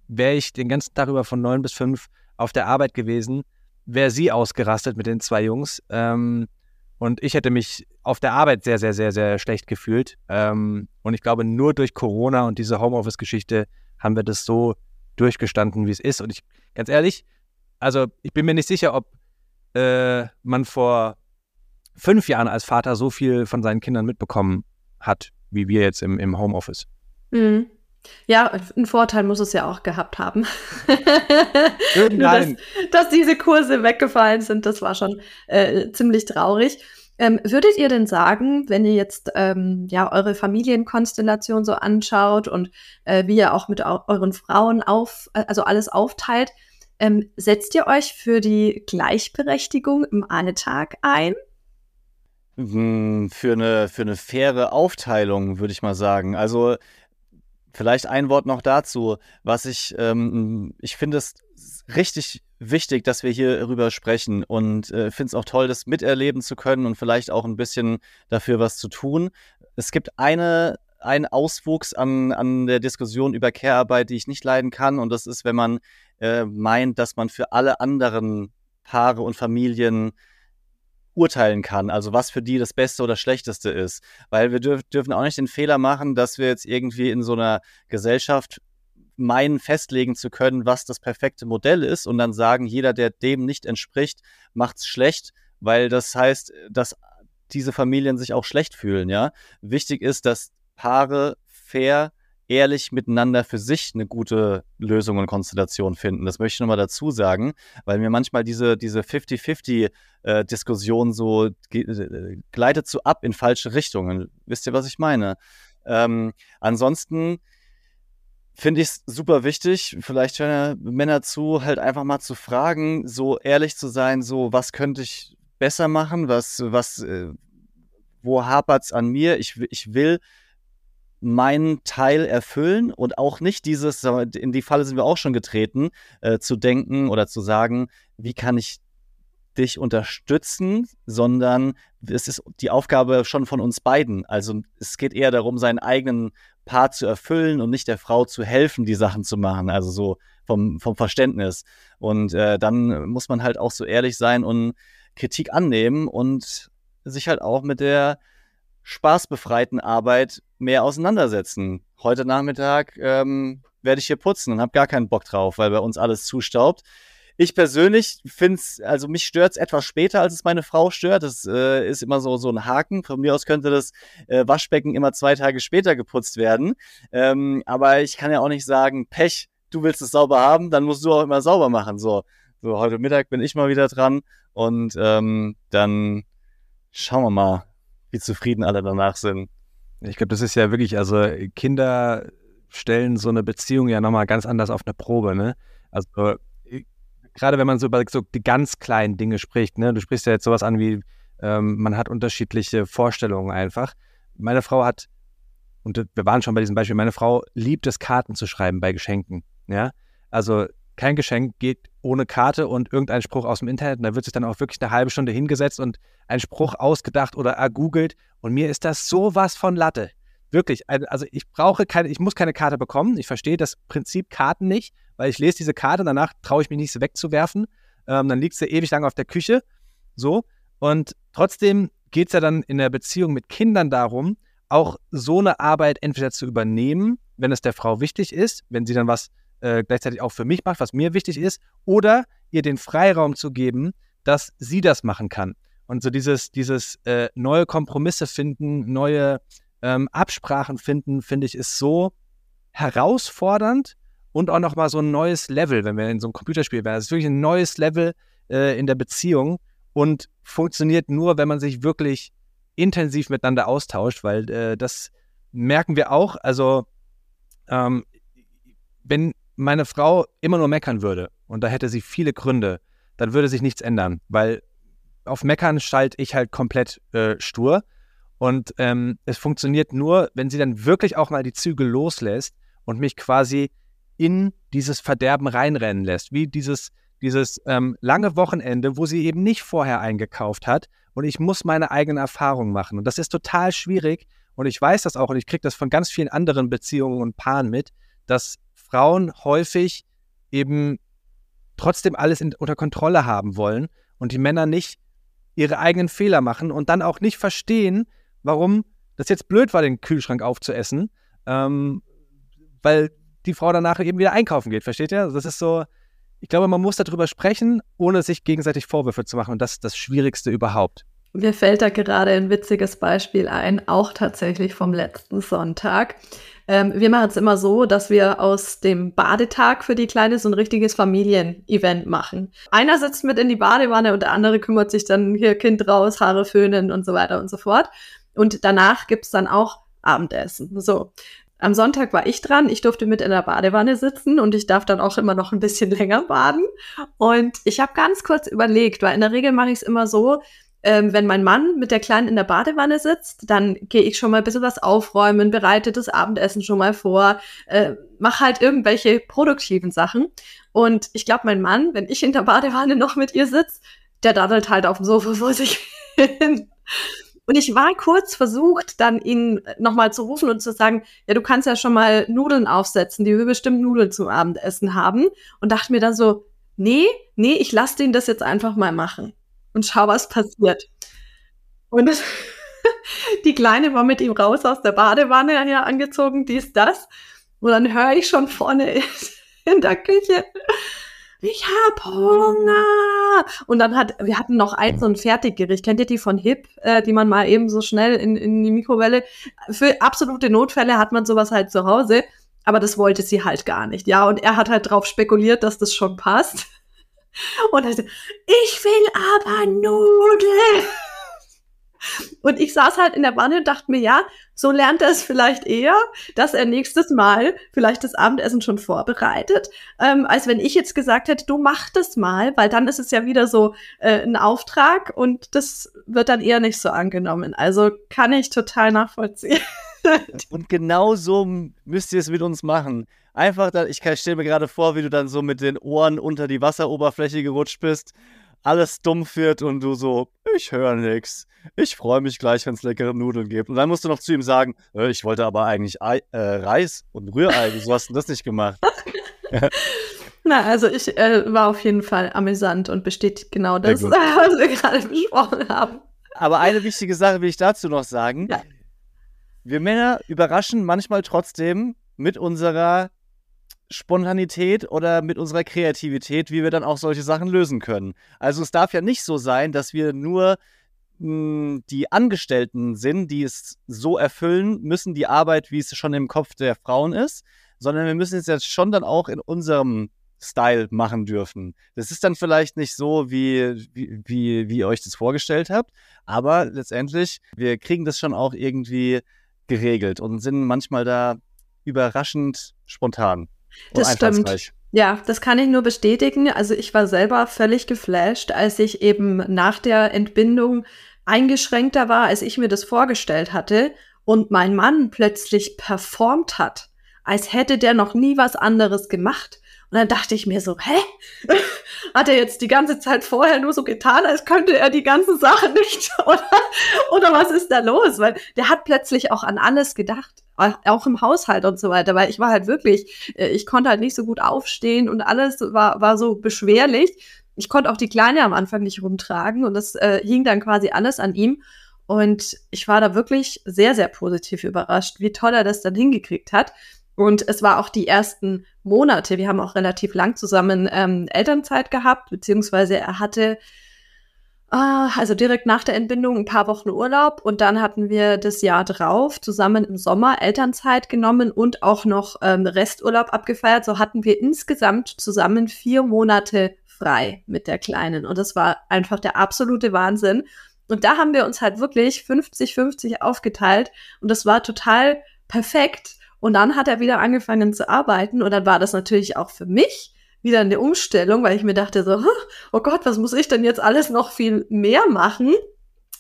wäre ich den ganzen Tag über von neun bis fünf auf der Arbeit gewesen, wäre sie ausgerastet mit den zwei Jungs ähm, und ich hätte mich auf der Arbeit sehr, sehr, sehr, sehr schlecht gefühlt. Ähm, und ich glaube, nur durch Corona und diese Homeoffice-Geschichte haben wir das so durchgestanden, wie es ist. Und ich, ganz ehrlich, also ich bin mir nicht sicher, ob äh, man vor fünf Jahren als Vater so viel von seinen Kindern mitbekommen hat, wie wir jetzt im, im Homeoffice. Mhm. Ja, einen Vorteil muss es ja auch gehabt haben. Nein. dass, dass, diese Kurse weggefallen sind, das war schon äh, ziemlich traurig. Ähm, würdet ihr denn sagen, wenn ihr jetzt ähm, ja eure Familienkonstellation so anschaut und äh, wie ihr auch mit eu euren Frauen auf, also alles aufteilt, ähm, setzt ihr euch für die Gleichberechtigung im Alltag ein? Hm, für eine, für eine faire Aufteilung, würde ich mal sagen. Also vielleicht ein Wort noch dazu, was ich, ähm, ich finde es richtig wichtig, dass wir hier darüber sprechen und äh, finde es auch toll, das miterleben zu können und vielleicht auch ein bisschen dafür was zu tun. Es gibt eine, einen Auswuchs an, an der Diskussion über Care-Arbeit, die ich nicht leiden kann und das ist, wenn man äh, meint, dass man für alle anderen Paare und Familien urteilen kann, also was für die das Beste oder Schlechteste ist. Weil wir dürf, dürfen auch nicht den Fehler machen, dass wir jetzt irgendwie in so einer Gesellschaft meinen, festlegen zu können, was das perfekte Modell ist und dann sagen, jeder, der dem nicht entspricht, macht's schlecht, weil das heißt, dass diese Familien sich auch schlecht fühlen, ja. Wichtig ist, dass Paare fair, ehrlich miteinander für sich eine gute Lösung und Konstellation finden. Das möchte ich nochmal dazu sagen, weil mir manchmal diese, diese 50-50-Diskussion äh, so äh, gleitet so ab in falsche Richtungen. Wisst ihr, was ich meine? Ähm, ansonsten finde ich es super wichtig, vielleicht hören ja Männer zu, halt einfach mal zu fragen, so ehrlich zu sein, so was könnte ich besser machen, was, was, äh, wo hapert's an mir? Ich, ich will meinen Teil erfüllen und auch nicht dieses, in die Falle sind wir auch schon getreten, äh, zu denken oder zu sagen, wie kann ich dich unterstützen, sondern es ist die Aufgabe schon von uns beiden. Also es geht eher darum, seinen eigenen Part zu erfüllen und nicht der Frau zu helfen, die Sachen zu machen. Also so vom, vom Verständnis. Und äh, dann muss man halt auch so ehrlich sein und Kritik annehmen und sich halt auch mit der spaßbefreiten Arbeit mehr auseinandersetzen. Heute Nachmittag ähm, werde ich hier putzen und habe gar keinen Bock drauf, weil bei uns alles zustaubt. Ich persönlich finde es, also mich stört es etwas später, als es meine Frau stört. Das äh, ist immer so, so ein Haken. Von mir aus könnte das äh, Waschbecken immer zwei Tage später geputzt werden. Ähm, aber ich kann ja auch nicht sagen, Pech, du willst es sauber haben, dann musst du auch immer sauber machen. So, so heute Mittag bin ich mal wieder dran und ähm, dann schauen wir mal, wie zufrieden alle danach sind. Ich glaube, das ist ja wirklich, also Kinder stellen so eine Beziehung ja nochmal ganz anders auf eine Probe, ne? Also gerade wenn man so über so die ganz kleinen Dinge spricht, ne? Du sprichst ja jetzt sowas an wie, ähm, man hat unterschiedliche Vorstellungen einfach. Meine Frau hat, und wir waren schon bei diesem Beispiel, meine Frau liebt es, Karten zu schreiben bei Geschenken, ja? Also kein Geschenk geht ohne Karte und irgendein Spruch aus dem Internet. Und da wird sich dann auch wirklich eine halbe Stunde hingesetzt und ein Spruch ausgedacht oder ergoogelt. Und mir ist das sowas von Latte. Wirklich. Also ich brauche keine, ich muss keine Karte bekommen. Ich verstehe das Prinzip Karten nicht, weil ich lese diese Karte, danach traue ich mich nicht, sie wegzuwerfen. Ähm, dann liegt sie ewig lang auf der Küche. So. Und trotzdem geht es ja dann in der Beziehung mit Kindern darum, auch so eine Arbeit entweder zu übernehmen, wenn es der Frau wichtig ist, wenn sie dann was äh, gleichzeitig auch für mich macht, was mir wichtig ist, oder ihr den Freiraum zu geben, dass sie das machen kann. Und so dieses, dieses äh, neue Kompromisse finden, neue ähm, Absprachen finden, finde ich, ist so herausfordernd und auch nochmal so ein neues Level, wenn wir in so einem Computerspiel wären. Es ist wirklich ein neues Level äh, in der Beziehung und funktioniert nur, wenn man sich wirklich intensiv miteinander austauscht, weil äh, das merken wir auch. Also, ähm, wenn meine Frau immer nur meckern würde und da hätte sie viele Gründe, dann würde sich nichts ändern, weil auf Meckern schalte ich halt komplett äh, stur. Und ähm, es funktioniert nur, wenn sie dann wirklich auch mal die Zügel loslässt und mich quasi in dieses Verderben reinrennen lässt. Wie dieses, dieses ähm, lange Wochenende, wo sie eben nicht vorher eingekauft hat und ich muss meine eigene Erfahrung machen. Und das ist total schwierig und ich weiß das auch und ich kriege das von ganz vielen anderen Beziehungen und Paaren mit, dass Frauen häufig eben trotzdem alles in, unter Kontrolle haben wollen und die Männer nicht ihre eigenen Fehler machen und dann auch nicht verstehen, warum das jetzt blöd war, den Kühlschrank aufzuessen, ähm, weil die Frau danach eben wieder einkaufen geht, versteht ihr? Das ist so, ich glaube, man muss darüber sprechen, ohne sich gegenseitig Vorwürfe zu machen und das ist das Schwierigste überhaupt. Mir fällt da gerade ein witziges Beispiel ein, auch tatsächlich vom letzten Sonntag. Ähm, wir machen es immer so, dass wir aus dem Badetag für die Kleine so ein richtiges Familienevent machen. Einer sitzt mit in die Badewanne und der andere kümmert sich dann hier Kind raus, Haare föhnen und so weiter und so fort. Und danach gibt's dann auch Abendessen. So. Am Sonntag war ich dran. Ich durfte mit in der Badewanne sitzen und ich darf dann auch immer noch ein bisschen länger baden. Und ich habe ganz kurz überlegt, weil in der Regel mache ich es immer so, ähm, wenn mein Mann mit der Kleinen in der Badewanne sitzt, dann gehe ich schon mal ein bisschen was aufräumen, bereite das Abendessen schon mal vor, äh, mache halt irgendwelche produktiven Sachen. Und ich glaube, mein Mann, wenn ich in der Badewanne noch mit ihr sitze, der daddelt halt auf dem Sofa vor sich hin. Und ich war kurz versucht, dann ihn nochmal zu rufen und zu sagen, ja, du kannst ja schon mal Nudeln aufsetzen, die wir bestimmt Nudeln zum Abendessen haben. Und dachte mir dann so, nee, nee, ich lasse den das jetzt einfach mal machen und schau, was passiert. Und das, die Kleine war mit ihm raus aus der Badewanne ja angezogen, dies, das. Und dann höre ich schon vorne in der Küche, ich hab Hunger. Und dann hat, wir hatten noch ein so ein Fertiggericht. Kennt ihr die von Hip, äh, die man mal eben so schnell in, in die Mikrowelle? Für absolute Notfälle hat man sowas halt zu Hause. Aber das wollte sie halt gar nicht. Ja, und er hat halt drauf spekuliert, dass das schon passt. Und er sagte, ich will aber Nudeln. Und ich saß halt in der Wanne und dachte mir, ja, so lernt er es vielleicht eher, dass er nächstes Mal vielleicht das Abendessen schon vorbereitet, ähm, als wenn ich jetzt gesagt hätte, du mach das mal, weil dann ist es ja wieder so äh, ein Auftrag und das wird dann eher nicht so angenommen. Also kann ich total nachvollziehen. und genau so müsst ihr es mit uns machen. Einfach, da, ich stelle mir gerade vor, wie du dann so mit den Ohren unter die Wasseroberfläche gerutscht bist, alles dumpf wird und du so, ich höre nix. Ich freue mich gleich, wenn es leckere Nudeln gibt. Und dann musst du noch zu ihm sagen, äh, ich wollte aber eigentlich Ei, äh, Reis und Rührei. Wieso hast du das nicht gemacht? Na, also ich äh, war auf jeden Fall amüsant und bestätigt genau das, was wir gerade besprochen haben. Aber eine wichtige Sache will ich dazu noch sagen. Ja. Wir Männer überraschen manchmal trotzdem mit unserer Spontanität oder mit unserer Kreativität, wie wir dann auch solche Sachen lösen können. Also es darf ja nicht so sein, dass wir nur mh, hm, die Angestellten sind, die es so erfüllen müssen, die Arbeit, wie es schon im Kopf der Frauen ist, sondern wir müssen es jetzt schon dann auch in unserem Style machen dürfen. Das ist dann vielleicht nicht so, wie, wie, wie, wie ihr euch das vorgestellt habt, aber letztendlich, wir kriegen das schon auch irgendwie geregelt und sind manchmal da überraschend spontan. Das stimmt. Ja, das kann ich nur bestätigen. Also ich war selber völlig geflasht, als ich eben nach der Entbindung eingeschränkter war, als ich mir das vorgestellt hatte und mein Mann plötzlich performt hat, als hätte der noch nie was anderes gemacht. Und dann dachte ich mir so, hä? Hat er jetzt die ganze Zeit vorher nur so getan, als könnte er die ganzen Sachen nicht? Oder, oder was ist da los? Weil der hat plötzlich auch an alles gedacht, auch im Haushalt und so weiter. Weil ich war halt wirklich, äh, ich konnte halt nicht so gut aufstehen und alles war, war so beschwerlich. Ich konnte auch die Kleine am Anfang nicht rumtragen und das äh, hing dann quasi alles an ihm. Und ich war da wirklich sehr, sehr positiv überrascht, wie toll er das dann hingekriegt hat. Und es war auch die ersten Monate. Wir haben auch relativ lang zusammen ähm, Elternzeit gehabt, beziehungsweise er hatte äh, also direkt nach der Entbindung ein paar Wochen Urlaub und dann hatten wir das Jahr drauf zusammen im Sommer Elternzeit genommen und auch noch ähm, Resturlaub abgefeiert. So hatten wir insgesamt zusammen vier Monate frei mit der Kleinen und das war einfach der absolute Wahnsinn. Und da haben wir uns halt wirklich 50-50 aufgeteilt und das war total perfekt und dann hat er wieder angefangen zu arbeiten und dann war das natürlich auch für mich wieder eine Umstellung, weil ich mir dachte so, oh Gott, was muss ich denn jetzt alles noch viel mehr machen?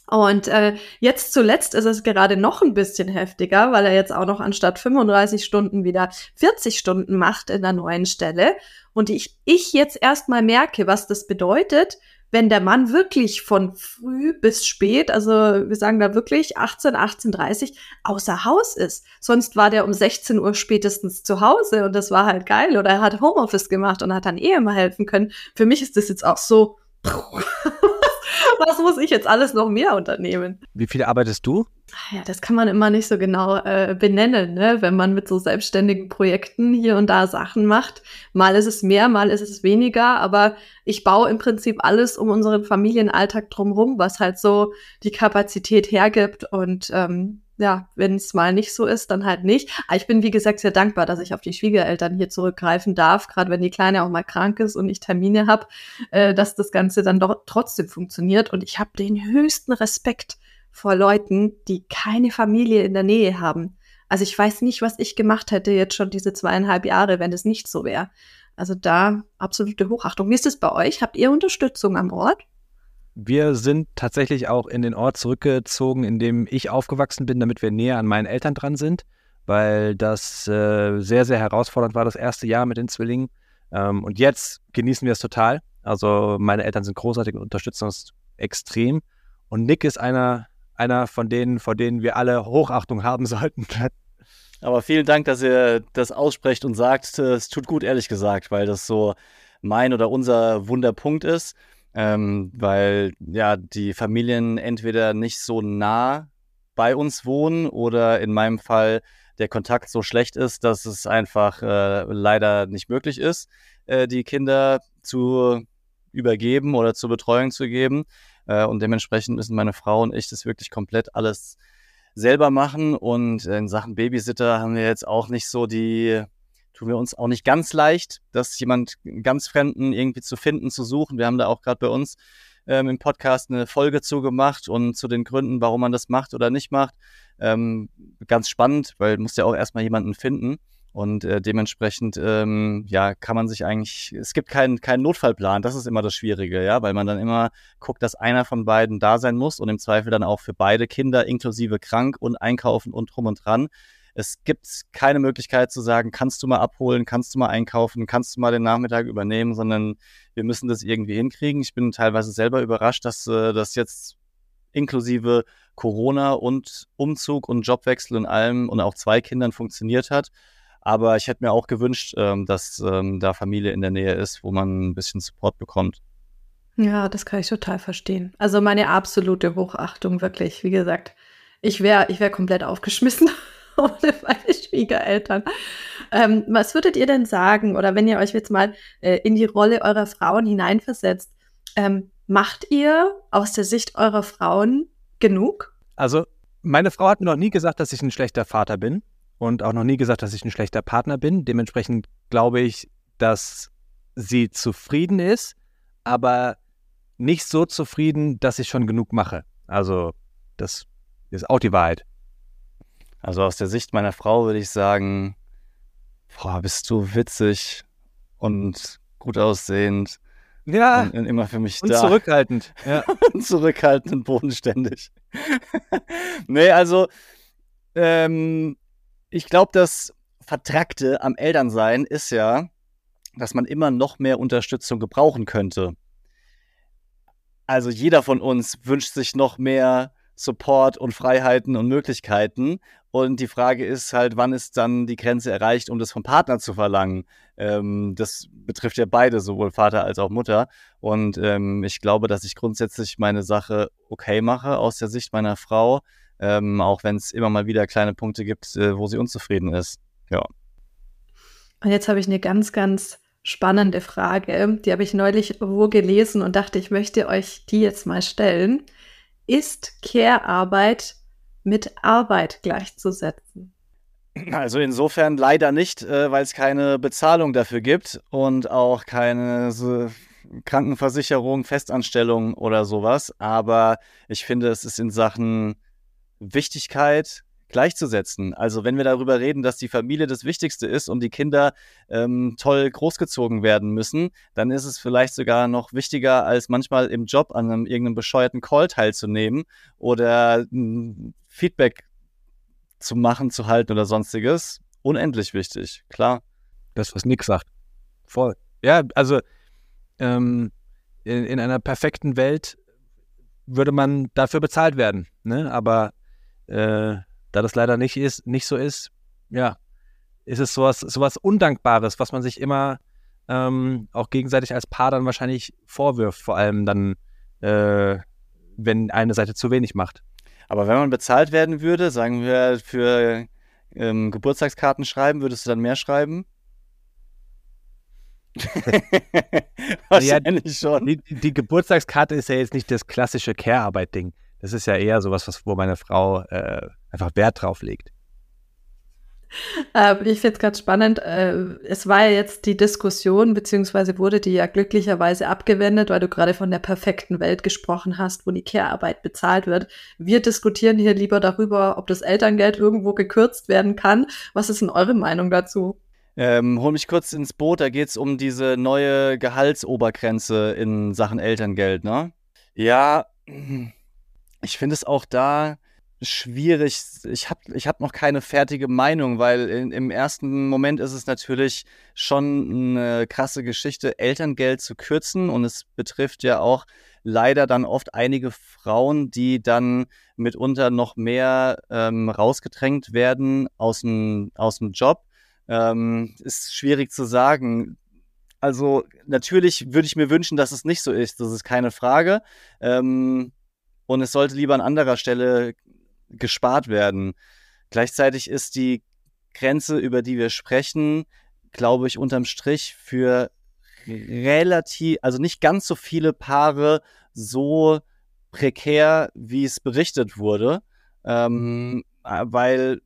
Und äh, jetzt zuletzt ist es gerade noch ein bisschen heftiger, weil er jetzt auch noch anstatt 35 Stunden wieder 40 Stunden macht in der neuen Stelle. Und ich, ich jetzt erstmal merke, was das bedeutet, wenn der Mann wirklich von früh bis spät, also wir sagen da wirklich 18, 18.30 außer Haus ist. Sonst war der um 16 Uhr spätestens zu Hause und das war halt geil. Oder er hat Homeoffice gemacht und hat dann eh immer helfen können. Für mich ist das jetzt auch so, was muss ich jetzt alles noch mehr unternehmen? Wie viel arbeitest du? Ja, das kann man immer nicht so genau äh, benennen, ne? wenn man mit so selbstständigen Projekten hier und da Sachen macht. Mal ist es mehr, mal ist es weniger, aber ich baue im Prinzip alles um unseren Familienalltag drumherum, was halt so die Kapazität hergibt. Und ähm, ja, wenn es mal nicht so ist, dann halt nicht. Aber ich bin, wie gesagt, sehr dankbar, dass ich auf die Schwiegereltern hier zurückgreifen darf, gerade wenn die Kleine auch mal krank ist und ich Termine habe, äh, dass das Ganze dann doch trotzdem funktioniert. Und ich habe den höchsten Respekt vor Leuten, die keine Familie in der Nähe haben. Also ich weiß nicht, was ich gemacht hätte jetzt schon diese zweieinhalb Jahre, wenn es nicht so wäre. Also da absolute Hochachtung. Wie ist es bei euch? Habt ihr Unterstützung am Ort? Wir sind tatsächlich auch in den Ort zurückgezogen, in dem ich aufgewachsen bin, damit wir näher an meinen Eltern dran sind, weil das äh, sehr, sehr herausfordernd war, das erste Jahr mit den Zwillingen. Ähm, und jetzt genießen wir es total. Also meine Eltern sind großartig und unterstützen uns extrem. Und Nick ist einer, einer von denen, vor denen wir alle Hochachtung haben sollten. Aber vielen Dank, dass ihr das aussprecht und sagt, es tut gut, ehrlich gesagt, weil das so mein oder unser Wunderpunkt ist ähm, weil ja die Familien entweder nicht so nah bei uns wohnen oder in meinem Fall der Kontakt so schlecht ist, dass es einfach äh, leider nicht möglich ist, äh, die Kinder zu übergeben oder zur Betreuung zu geben. Äh, und dementsprechend müssen meine Frau und ich das wirklich komplett alles selber machen. Und in Sachen Babysitter haben wir jetzt auch nicht so die tun wir uns auch nicht ganz leicht, dass jemand ganz Fremden irgendwie zu finden, zu suchen. Wir haben da auch gerade bei uns ähm, im Podcast eine Folge zu gemacht und zu den Gründen, warum man das macht oder nicht macht. Ähm, ganz spannend, weil muss ja auch erstmal jemanden finden. Und äh, dementsprechend, ähm, ja, kann man sich eigentlich, es gibt keinen keinen Notfallplan, das ist immer das Schwierige, ja, weil man dann immer guckt, dass einer von beiden da sein muss und im Zweifel dann auch für beide Kinder inklusive krank und einkaufen und drum und dran es gibt keine Möglichkeit zu sagen, kannst du mal abholen, kannst du mal einkaufen, kannst du mal den Nachmittag übernehmen, sondern wir müssen das irgendwie hinkriegen. Ich bin teilweise selber überrascht, dass äh, das jetzt inklusive Corona und Umzug und Jobwechsel und allem und auch zwei Kindern funktioniert hat. Aber ich hätte mir auch gewünscht, ähm, dass ähm, da Familie in der Nähe ist, wo man ein bisschen Support bekommt. Ja, das kann ich total verstehen. Also meine absolute Hochachtung, wirklich. Wie gesagt, ich wäre ich wär komplett aufgeschmissen ohne meine Schwiegereltern. Ähm, was würdet ihr denn sagen, oder wenn ihr euch jetzt mal äh, in die Rolle eurer Frauen hineinversetzt, ähm, macht ihr aus der Sicht eurer Frauen genug? Also, meine Frau hat mir noch nie gesagt, dass ich ein schlechter Vater bin und auch noch nie gesagt, dass ich ein schlechter Partner bin. Dementsprechend glaube ich, dass sie zufrieden ist, aber nicht so zufrieden, dass ich schon genug mache. Also, das ist auch die Wahrheit. Also aus der Sicht meiner Frau würde ich sagen, boah, bist du witzig und gut aussehend. Ja. Und, und immer für mich und da. zurückhaltend. Ja. und zurückhaltend und bodenständig. nee, also ähm, ich glaube, das Vertrackte am Elternsein ist ja, dass man immer noch mehr Unterstützung gebrauchen könnte. Also jeder von uns wünscht sich noch mehr Support und Freiheiten und Möglichkeiten. Und die Frage ist halt, wann ist dann die Grenze erreicht, um das vom Partner zu verlangen? Ähm, das betrifft ja beide, sowohl Vater als auch Mutter. Und ähm, ich glaube, dass ich grundsätzlich meine Sache okay mache aus der Sicht meiner Frau, ähm, auch wenn es immer mal wieder kleine Punkte gibt, äh, wo sie unzufrieden ist. Ja. Und jetzt habe ich eine ganz, ganz spannende Frage. Die habe ich neulich wo gelesen und dachte, ich möchte euch die jetzt mal stellen. Ist Care-Arbeit mit Arbeit gleichzusetzen? Also insofern leider nicht, äh, weil es keine Bezahlung dafür gibt und auch keine Krankenversicherung, Festanstellung oder sowas. Aber ich finde, es ist in Sachen Wichtigkeit gleichzusetzen. Also wenn wir darüber reden, dass die Familie das Wichtigste ist und die Kinder ähm, toll großgezogen werden müssen, dann ist es vielleicht sogar noch wichtiger, als manchmal im Job an einem irgendeinem bescheuerten Call teilzunehmen oder ein Feedback zu machen, zu halten oder sonstiges. Unendlich wichtig, klar. Das, was Nick sagt. Voll. Ja, also ähm, in, in einer perfekten Welt würde man dafür bezahlt werden. Ne? Aber äh, da das leider nicht ist, nicht so ist, ja, ist es sowas, sowas Undankbares, was man sich immer ähm, auch gegenseitig als Paar dann wahrscheinlich vorwirft, vor allem dann, äh, wenn eine Seite zu wenig macht. Aber wenn man bezahlt werden würde, sagen wir für ähm, Geburtstagskarten schreiben, würdest du dann mehr schreiben? Wahrscheinlich ja, schon. Die, die, Geburtstagskarte ist ja jetzt nicht das klassische Care-Arbeit-Ding. Das ist ja eher sowas, was, wo meine Frau äh, einfach Wert drauf legt. Äh, ich finde es ganz spannend. Äh, es war ja jetzt die Diskussion, beziehungsweise wurde die ja glücklicherweise abgewendet, weil du gerade von der perfekten Welt gesprochen hast, wo die Care-Arbeit bezahlt wird. Wir diskutieren hier lieber darüber, ob das Elterngeld irgendwo gekürzt werden kann. Was ist denn eure Meinung dazu? Ähm, hol mich kurz ins Boot, da geht es um diese neue Gehaltsobergrenze in Sachen Elterngeld, ne? Ja, ich finde es auch da schwierig. Ich habe ich hab noch keine fertige Meinung, weil in, im ersten Moment ist es natürlich schon eine krasse Geschichte, Elterngeld zu kürzen. Und es betrifft ja auch leider dann oft einige Frauen, die dann mitunter noch mehr ähm, rausgedrängt werden aus dem, aus dem Job. Ähm, ist schwierig zu sagen. Also natürlich würde ich mir wünschen, dass es nicht so ist. Das ist keine Frage. Ähm, und es sollte lieber an anderer Stelle gespart werden. Gleichzeitig ist die Grenze, über die wir sprechen, glaube ich, unterm Strich für relativ, also nicht ganz so viele Paare so prekär, wie es berichtet wurde, ähm, weil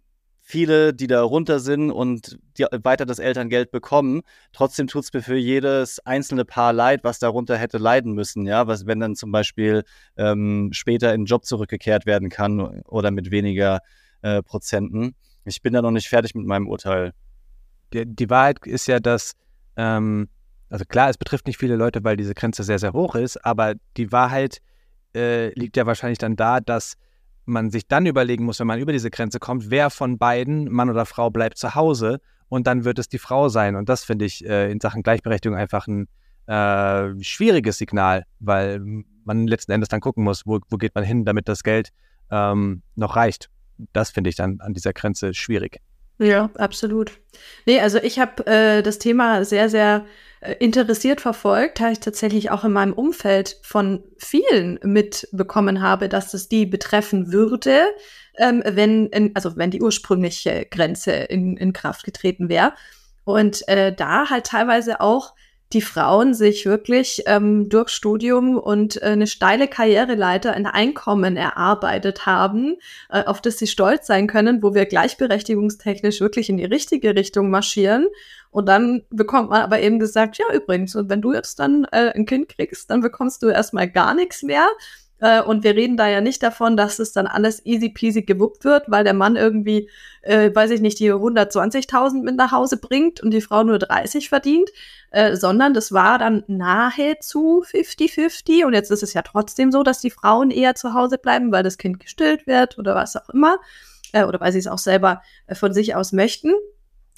viele, die da runter sind und die weiter das Elterngeld bekommen, trotzdem tut es mir für jedes einzelne Paar leid, was darunter hätte leiden müssen, ja, was, wenn dann zum Beispiel ähm, später in den Job zurückgekehrt werden kann oder mit weniger äh, Prozenten. Ich bin da noch nicht fertig mit meinem Urteil. Die, die Wahrheit ist ja, dass, ähm, also klar, es betrifft nicht viele Leute, weil diese Grenze sehr, sehr hoch ist, aber die Wahrheit äh, liegt ja wahrscheinlich dann da, dass man sich dann überlegen muss, wenn man über diese Grenze kommt, wer von beiden, Mann oder Frau, bleibt zu Hause und dann wird es die Frau sein. Und das finde ich äh, in Sachen Gleichberechtigung einfach ein äh, schwieriges Signal, weil man letzten Endes dann gucken muss, wo, wo geht man hin, damit das Geld ähm, noch reicht. Das finde ich dann an dieser Grenze schwierig. Ja, absolut. Nee, also ich habe äh, das Thema sehr, sehr interessiert verfolgt, da ich tatsächlich auch in meinem Umfeld von vielen mitbekommen habe, dass es die betreffen würde, ähm, wenn, in, also wenn die ursprüngliche Grenze in, in Kraft getreten wäre. Und äh, da halt teilweise auch die Frauen sich wirklich ähm, durch Studium und äh, eine steile Karriereleiter ein Einkommen erarbeitet haben, äh, auf das sie stolz sein können, wo wir gleichberechtigungstechnisch wirklich in die richtige Richtung marschieren. Und dann bekommt man aber eben gesagt, ja, übrigens, und wenn du jetzt dann äh, ein Kind kriegst, dann bekommst du erstmal gar nichts mehr. Äh, und wir reden da ja nicht davon, dass es dann alles easy peasy gewuppt wird, weil der Mann irgendwie, äh, weiß ich nicht, die 120.000 mit nach Hause bringt und die Frau nur 30 verdient, äh, sondern das war dann nahezu 50-50. Und jetzt ist es ja trotzdem so, dass die Frauen eher zu Hause bleiben, weil das Kind gestillt wird oder was auch immer. Äh, oder weil sie es auch selber äh, von sich aus möchten.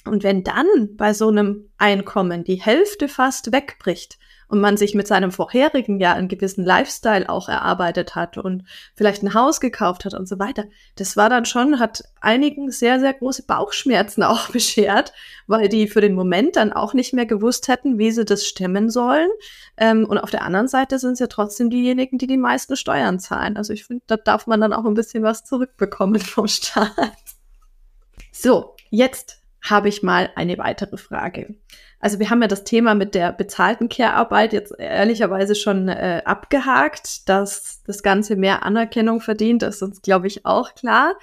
Und wenn dann bei so einem Einkommen die Hälfte fast wegbricht, und man sich mit seinem vorherigen Jahr einen gewissen Lifestyle auch erarbeitet hat und vielleicht ein Haus gekauft hat und so weiter. Das war dann schon, hat einigen sehr, sehr große Bauchschmerzen auch beschert, weil die für den Moment dann auch nicht mehr gewusst hätten, wie sie das stemmen sollen. Ähm, und auf der anderen Seite sind es ja trotzdem diejenigen, die die meisten Steuern zahlen. Also ich finde, da darf man dann auch ein bisschen was zurückbekommen vom Staat. So, jetzt habe ich mal eine weitere Frage. Also wir haben ja das Thema mit der bezahlten Care-Arbeit jetzt ehrlicherweise schon äh, abgehakt, dass das Ganze mehr Anerkennung verdient, das ist uns, glaube ich, auch klar.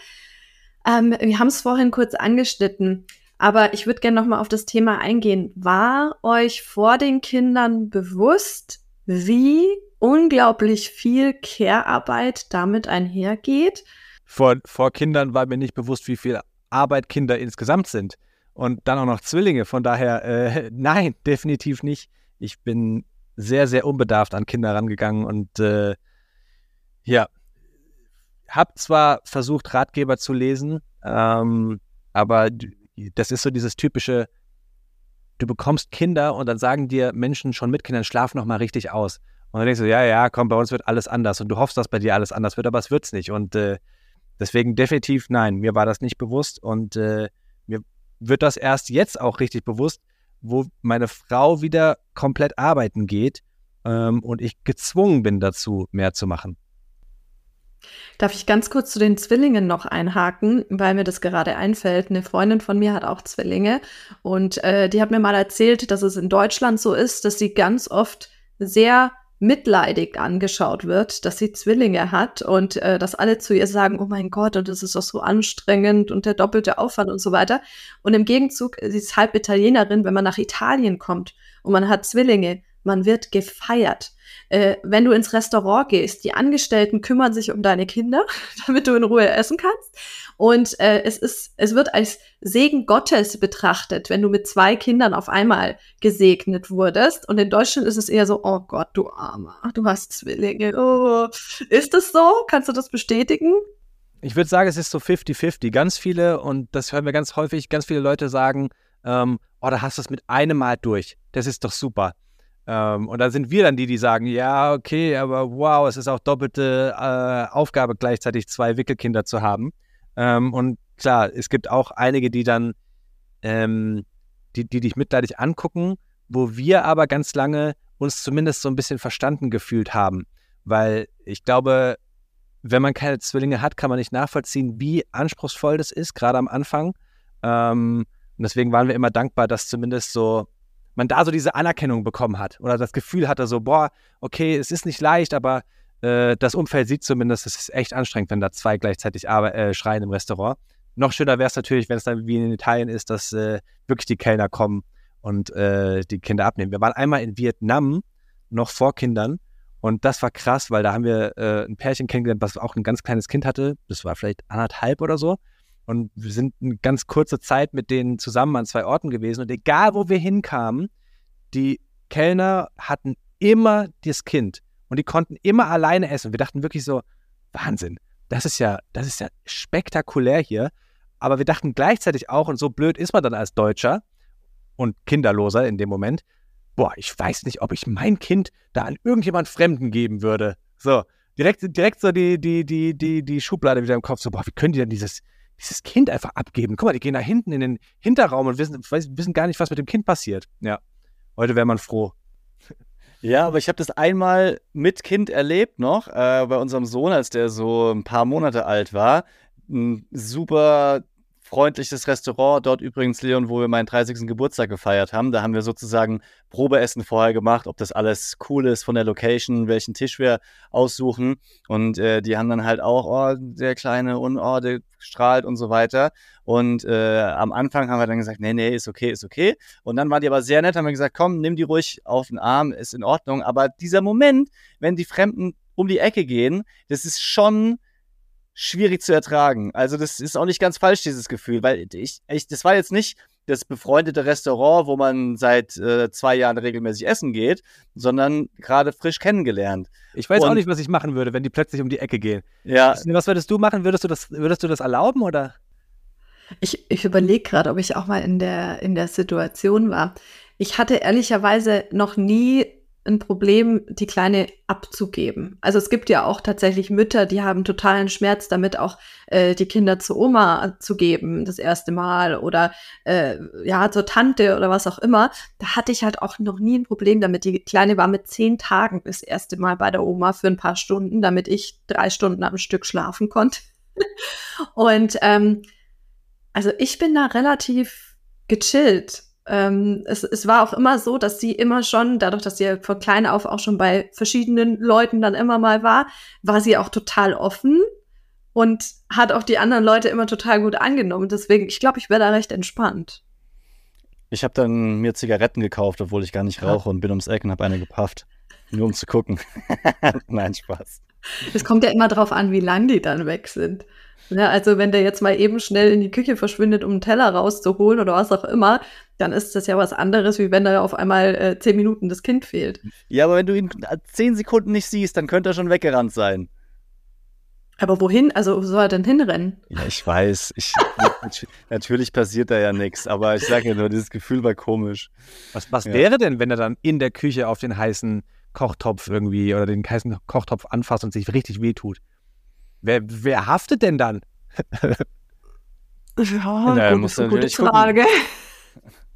Ähm, wir haben es vorhin kurz angeschnitten, aber ich würde gerne noch mal auf das Thema eingehen. War euch vor den Kindern bewusst, wie unglaublich viel Care-Arbeit damit einhergeht? Vor, vor Kindern war mir nicht bewusst, wie viel Arbeit Kinder insgesamt sind und dann auch noch Zwillinge. Von daher, äh, nein, definitiv nicht. Ich bin sehr, sehr unbedarft an Kinder rangegangen und äh, ja, habe zwar versucht, Ratgeber zu lesen, ähm, aber das ist so dieses typische, du bekommst Kinder und dann sagen dir Menschen schon mit Kindern, schlaf noch mal richtig aus. Und dann denkst du, ja, ja, komm, bei uns wird alles anders. Und du hoffst, dass bei dir alles anders wird, aber es wird es nicht. Und äh, deswegen definitiv nein, mir war das nicht bewusst und äh, wird das erst jetzt auch richtig bewusst, wo meine Frau wieder komplett arbeiten geht ähm, und ich gezwungen bin dazu, mehr zu machen. Darf ich ganz kurz zu den Zwillingen noch einhaken, weil mir das gerade einfällt. Eine Freundin von mir hat auch Zwillinge und äh, die hat mir mal erzählt, dass es in Deutschland so ist, dass sie ganz oft sehr mitleidig angeschaut wird, dass sie Zwillinge hat und äh, dass alle zu ihr sagen, oh mein Gott, und das ist doch so anstrengend und der doppelte Aufwand und so weiter. Und im Gegenzug, sie ist halb Italienerin, wenn man nach Italien kommt und man hat Zwillinge, man wird gefeiert. Äh, wenn du ins Restaurant gehst, die Angestellten kümmern sich um deine Kinder, damit du in Ruhe essen kannst. Und äh, es ist, es wird als Segen Gottes betrachtet, wenn du mit zwei Kindern auf einmal gesegnet wurdest. Und in Deutschland ist es eher so, oh Gott, du Armer, du hast Zwillinge. Oh. Ist das so? Kannst du das bestätigen? Ich würde sagen, es ist so 50-50. Ganz viele, und das hören wir ganz häufig, ganz viele Leute sagen, ähm, oh, da hast du es mit einem Mal durch. Das ist doch super. Ähm, und da sind wir dann die, die sagen, ja, okay, aber wow, es ist auch doppelte äh, Aufgabe, gleichzeitig zwei Wickelkinder zu haben. Ähm, und klar, es gibt auch einige, die dann, ähm, die, die dich mitleidig angucken, wo wir aber ganz lange uns zumindest so ein bisschen verstanden gefühlt haben. Weil ich glaube, wenn man keine Zwillinge hat, kann man nicht nachvollziehen, wie anspruchsvoll das ist, gerade am Anfang. Ähm, und deswegen waren wir immer dankbar, dass zumindest so man da so diese Anerkennung bekommen hat oder das Gefühl hatte, so, boah, okay, es ist nicht leicht, aber äh, das Umfeld sieht zumindest, es ist echt anstrengend, wenn da zwei gleichzeitig äh, schreien im Restaurant. Noch schöner wäre es natürlich, wenn es dann wie in Italien ist, dass äh, wirklich die Kellner kommen und äh, die Kinder abnehmen. Wir waren einmal in Vietnam, noch vor Kindern, und das war krass, weil da haben wir äh, ein Pärchen kennengelernt, was auch ein ganz kleines Kind hatte. Das war vielleicht anderthalb oder so. Und wir sind eine ganz kurze Zeit mit denen zusammen an zwei Orten gewesen. Und egal, wo wir hinkamen, die Kellner hatten immer das Kind. Und die konnten immer alleine essen. Wir dachten wirklich so, Wahnsinn. Das ist ja, das ist ja spektakulär hier. Aber wir dachten gleichzeitig auch, und so blöd ist man dann als Deutscher und Kinderloser in dem Moment, boah, ich weiß nicht, ob ich mein Kind da an irgendjemand Fremden geben würde. So, direkt, direkt so die, die, die, die, die Schublade wieder im Kopf, so, boah, wie können die denn dieses, dieses Kind einfach abgeben. Guck mal, die gehen da hinten in den Hinterraum und wissen, wissen gar nicht, was mit dem Kind passiert. Ja, heute wäre man froh. Ja, aber ich habe das einmal mit Kind erlebt noch, äh, bei unserem Sohn, als der so ein paar Monate alt war. Ein super freundliches Restaurant. Dort übrigens, Leon, wo wir meinen 30. Geburtstag gefeiert haben. Da haben wir sozusagen Probeessen vorher gemacht, ob das alles cool ist von der Location, welchen Tisch wir aussuchen. Und äh, die haben dann halt auch, oh, der Kleine und oh, strahlt und so weiter. Und äh, am Anfang haben wir dann gesagt, nee, nee, ist okay, ist okay. Und dann waren die aber sehr nett, haben wir gesagt, komm, nimm die ruhig auf den Arm, ist in Ordnung. Aber dieser Moment, wenn die Fremden um die Ecke gehen, das ist schon schwierig zu ertragen. Also das ist auch nicht ganz falsch, dieses Gefühl, weil ich, ich das war jetzt nicht das befreundete Restaurant, wo man seit äh, zwei Jahren regelmäßig essen geht, sondern gerade frisch kennengelernt. Ich weiß Und, auch nicht, was ich machen würde, wenn die plötzlich um die Ecke gehen. Ja. Was würdest du machen? Würdest du das, würdest du das erlauben oder? Ich, ich überlege gerade, ob ich auch mal in der, in der Situation war. Ich hatte ehrlicherweise noch nie ein Problem, die Kleine abzugeben. Also es gibt ja auch tatsächlich Mütter, die haben totalen Schmerz damit, auch äh, die Kinder zur Oma zu geben, das erste Mal oder äh, ja, zur Tante oder was auch immer. Da hatte ich halt auch noch nie ein Problem damit. Die Kleine war mit zehn Tagen das erste Mal bei der Oma für ein paar Stunden, damit ich drei Stunden am Stück schlafen konnte. Und ähm, also ich bin da relativ gechillt ähm, es, es war auch immer so, dass sie immer schon, dadurch, dass sie von klein auf auch schon bei verschiedenen Leuten dann immer mal war, war sie auch total offen und hat auch die anderen Leute immer total gut angenommen. Deswegen, ich glaube, ich wäre da recht entspannt. Ich habe dann mir Zigaretten gekauft, obwohl ich gar nicht rauche und bin ums Eck und habe eine gepafft. Nur um zu gucken. Nein, Spaß. Es kommt ja immer drauf an, wie lang die dann weg sind. Ja, also wenn der jetzt mal eben schnell in die Küche verschwindet, um einen Teller rauszuholen oder was auch immer, dann ist das ja was anderes, wie wenn da auf einmal äh, zehn Minuten das Kind fehlt. Ja, aber wenn du ihn zehn Sekunden nicht siehst, dann könnte er schon weggerannt sein. Aber wohin? Also wo soll er denn hinrennen? Ja, ich weiß. Ich, natürlich passiert da ja nichts, aber ich sage ja nur, dieses Gefühl war komisch. Was, was ja. wäre denn, wenn er dann in der Küche auf den heißen Kochtopf irgendwie oder den heißen Kochtopf anfasst und sich richtig wehtut? Wer, wer haftet denn dann? ja, ja gut, ist eine gute Frage.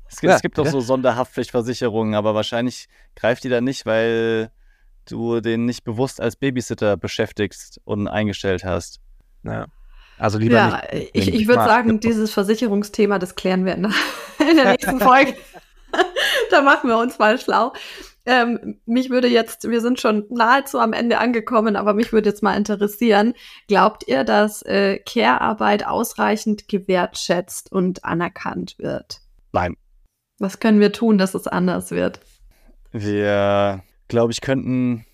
Es gibt, ja, es gibt auch so Sonderhaftpflichtversicherungen, aber wahrscheinlich greift die dann nicht, weil du den nicht bewusst als Babysitter beschäftigst und eingestellt hast. Ja. Also lieber ja, nicht. Ich, ich würde sagen, dieses Versicherungsthema, das klären wir in der, in der nächsten Folge. da machen wir uns mal schlau. Ähm, mich würde jetzt, wir sind schon nahezu am Ende angekommen, aber mich würde jetzt mal interessieren, glaubt ihr, dass äh, Care-Arbeit ausreichend gewertschätzt und anerkannt wird? Nein. Was können wir tun, dass es anders wird? Wir, glaube ich, könnten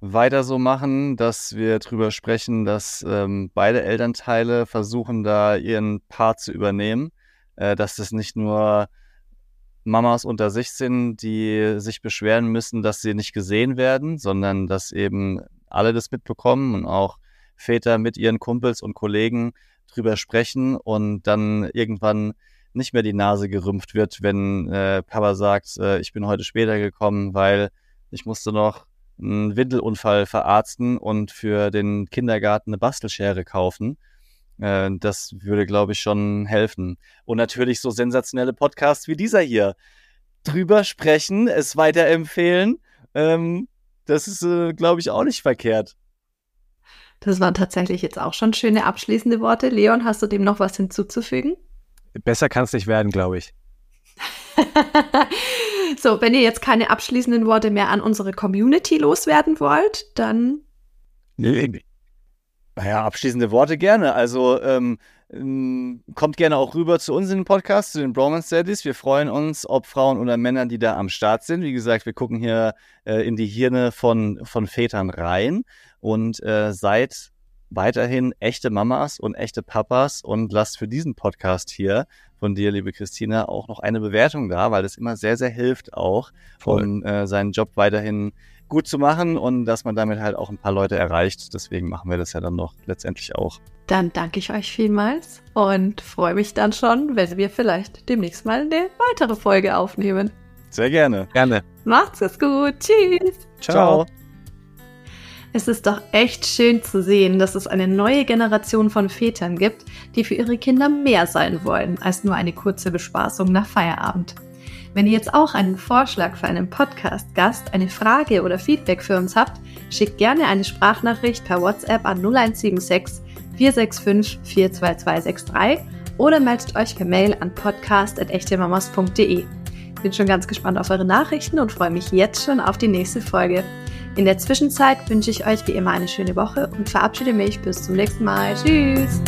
weiter so machen, dass wir darüber sprechen, dass ähm, beide Elternteile versuchen, da ihren Part zu übernehmen, äh, dass das nicht nur Mamas unter sich sind, die sich beschweren müssen, dass sie nicht gesehen werden, sondern dass eben alle das mitbekommen und auch Väter mit ihren Kumpels und Kollegen drüber sprechen und dann irgendwann nicht mehr die Nase gerümpft wird, wenn äh, Papa sagt, äh, ich bin heute später gekommen, weil ich musste noch einen Windelunfall verarzten und für den Kindergarten eine Bastelschere kaufen. Äh, das würde, glaube ich, schon helfen. Und natürlich so sensationelle Podcasts wie dieser hier. Drüber sprechen, es weiterempfehlen. Ähm, das ist, äh, glaube ich, auch nicht verkehrt. Das waren tatsächlich jetzt auch schon schöne abschließende Worte. Leon, hast du dem noch was hinzuzufügen? Besser kann es nicht werden, glaube ich. so, wenn ihr jetzt keine abschließenden Worte mehr an unsere Community loswerden wollt, dann. Nee, naja, abschließende Worte gerne. Also ähm, ähm, kommt gerne auch rüber zu uns in den Podcast, zu den Bromance Daddies. Wir freuen uns, ob Frauen oder Männer, die da am Start sind. Wie gesagt, wir gucken hier äh, in die Hirne von, von Vätern rein und äh, seid weiterhin echte Mamas und echte Papas und lasst für diesen Podcast hier von dir, liebe Christina, auch noch eine Bewertung da, weil das immer sehr, sehr hilft auch, Voll. um äh, seinen Job weiterhin gut zu machen und dass man damit halt auch ein paar Leute erreicht. Deswegen machen wir das ja dann noch letztendlich auch. Dann danke ich euch vielmals und freue mich dann schon, wenn wir vielleicht demnächst mal eine weitere Folge aufnehmen. Sehr gerne. Gerne. Macht's es gut. Tschüss. Ciao. Ciao. Es ist doch echt schön zu sehen, dass es eine neue Generation von Vätern gibt, die für ihre Kinder mehr sein wollen als nur eine kurze Bespaßung nach Feierabend. Wenn ihr jetzt auch einen Vorschlag für einen Podcast-Gast, eine Frage oder Feedback für uns habt, schickt gerne eine Sprachnachricht per WhatsApp an 0176 465 42263 oder meldet euch per Mail an podcast.echtemamas.de. Bin schon ganz gespannt auf eure Nachrichten und freue mich jetzt schon auf die nächste Folge. In der Zwischenzeit wünsche ich euch wie immer eine schöne Woche und verabschiede mich bis zum nächsten Mal. Tschüss!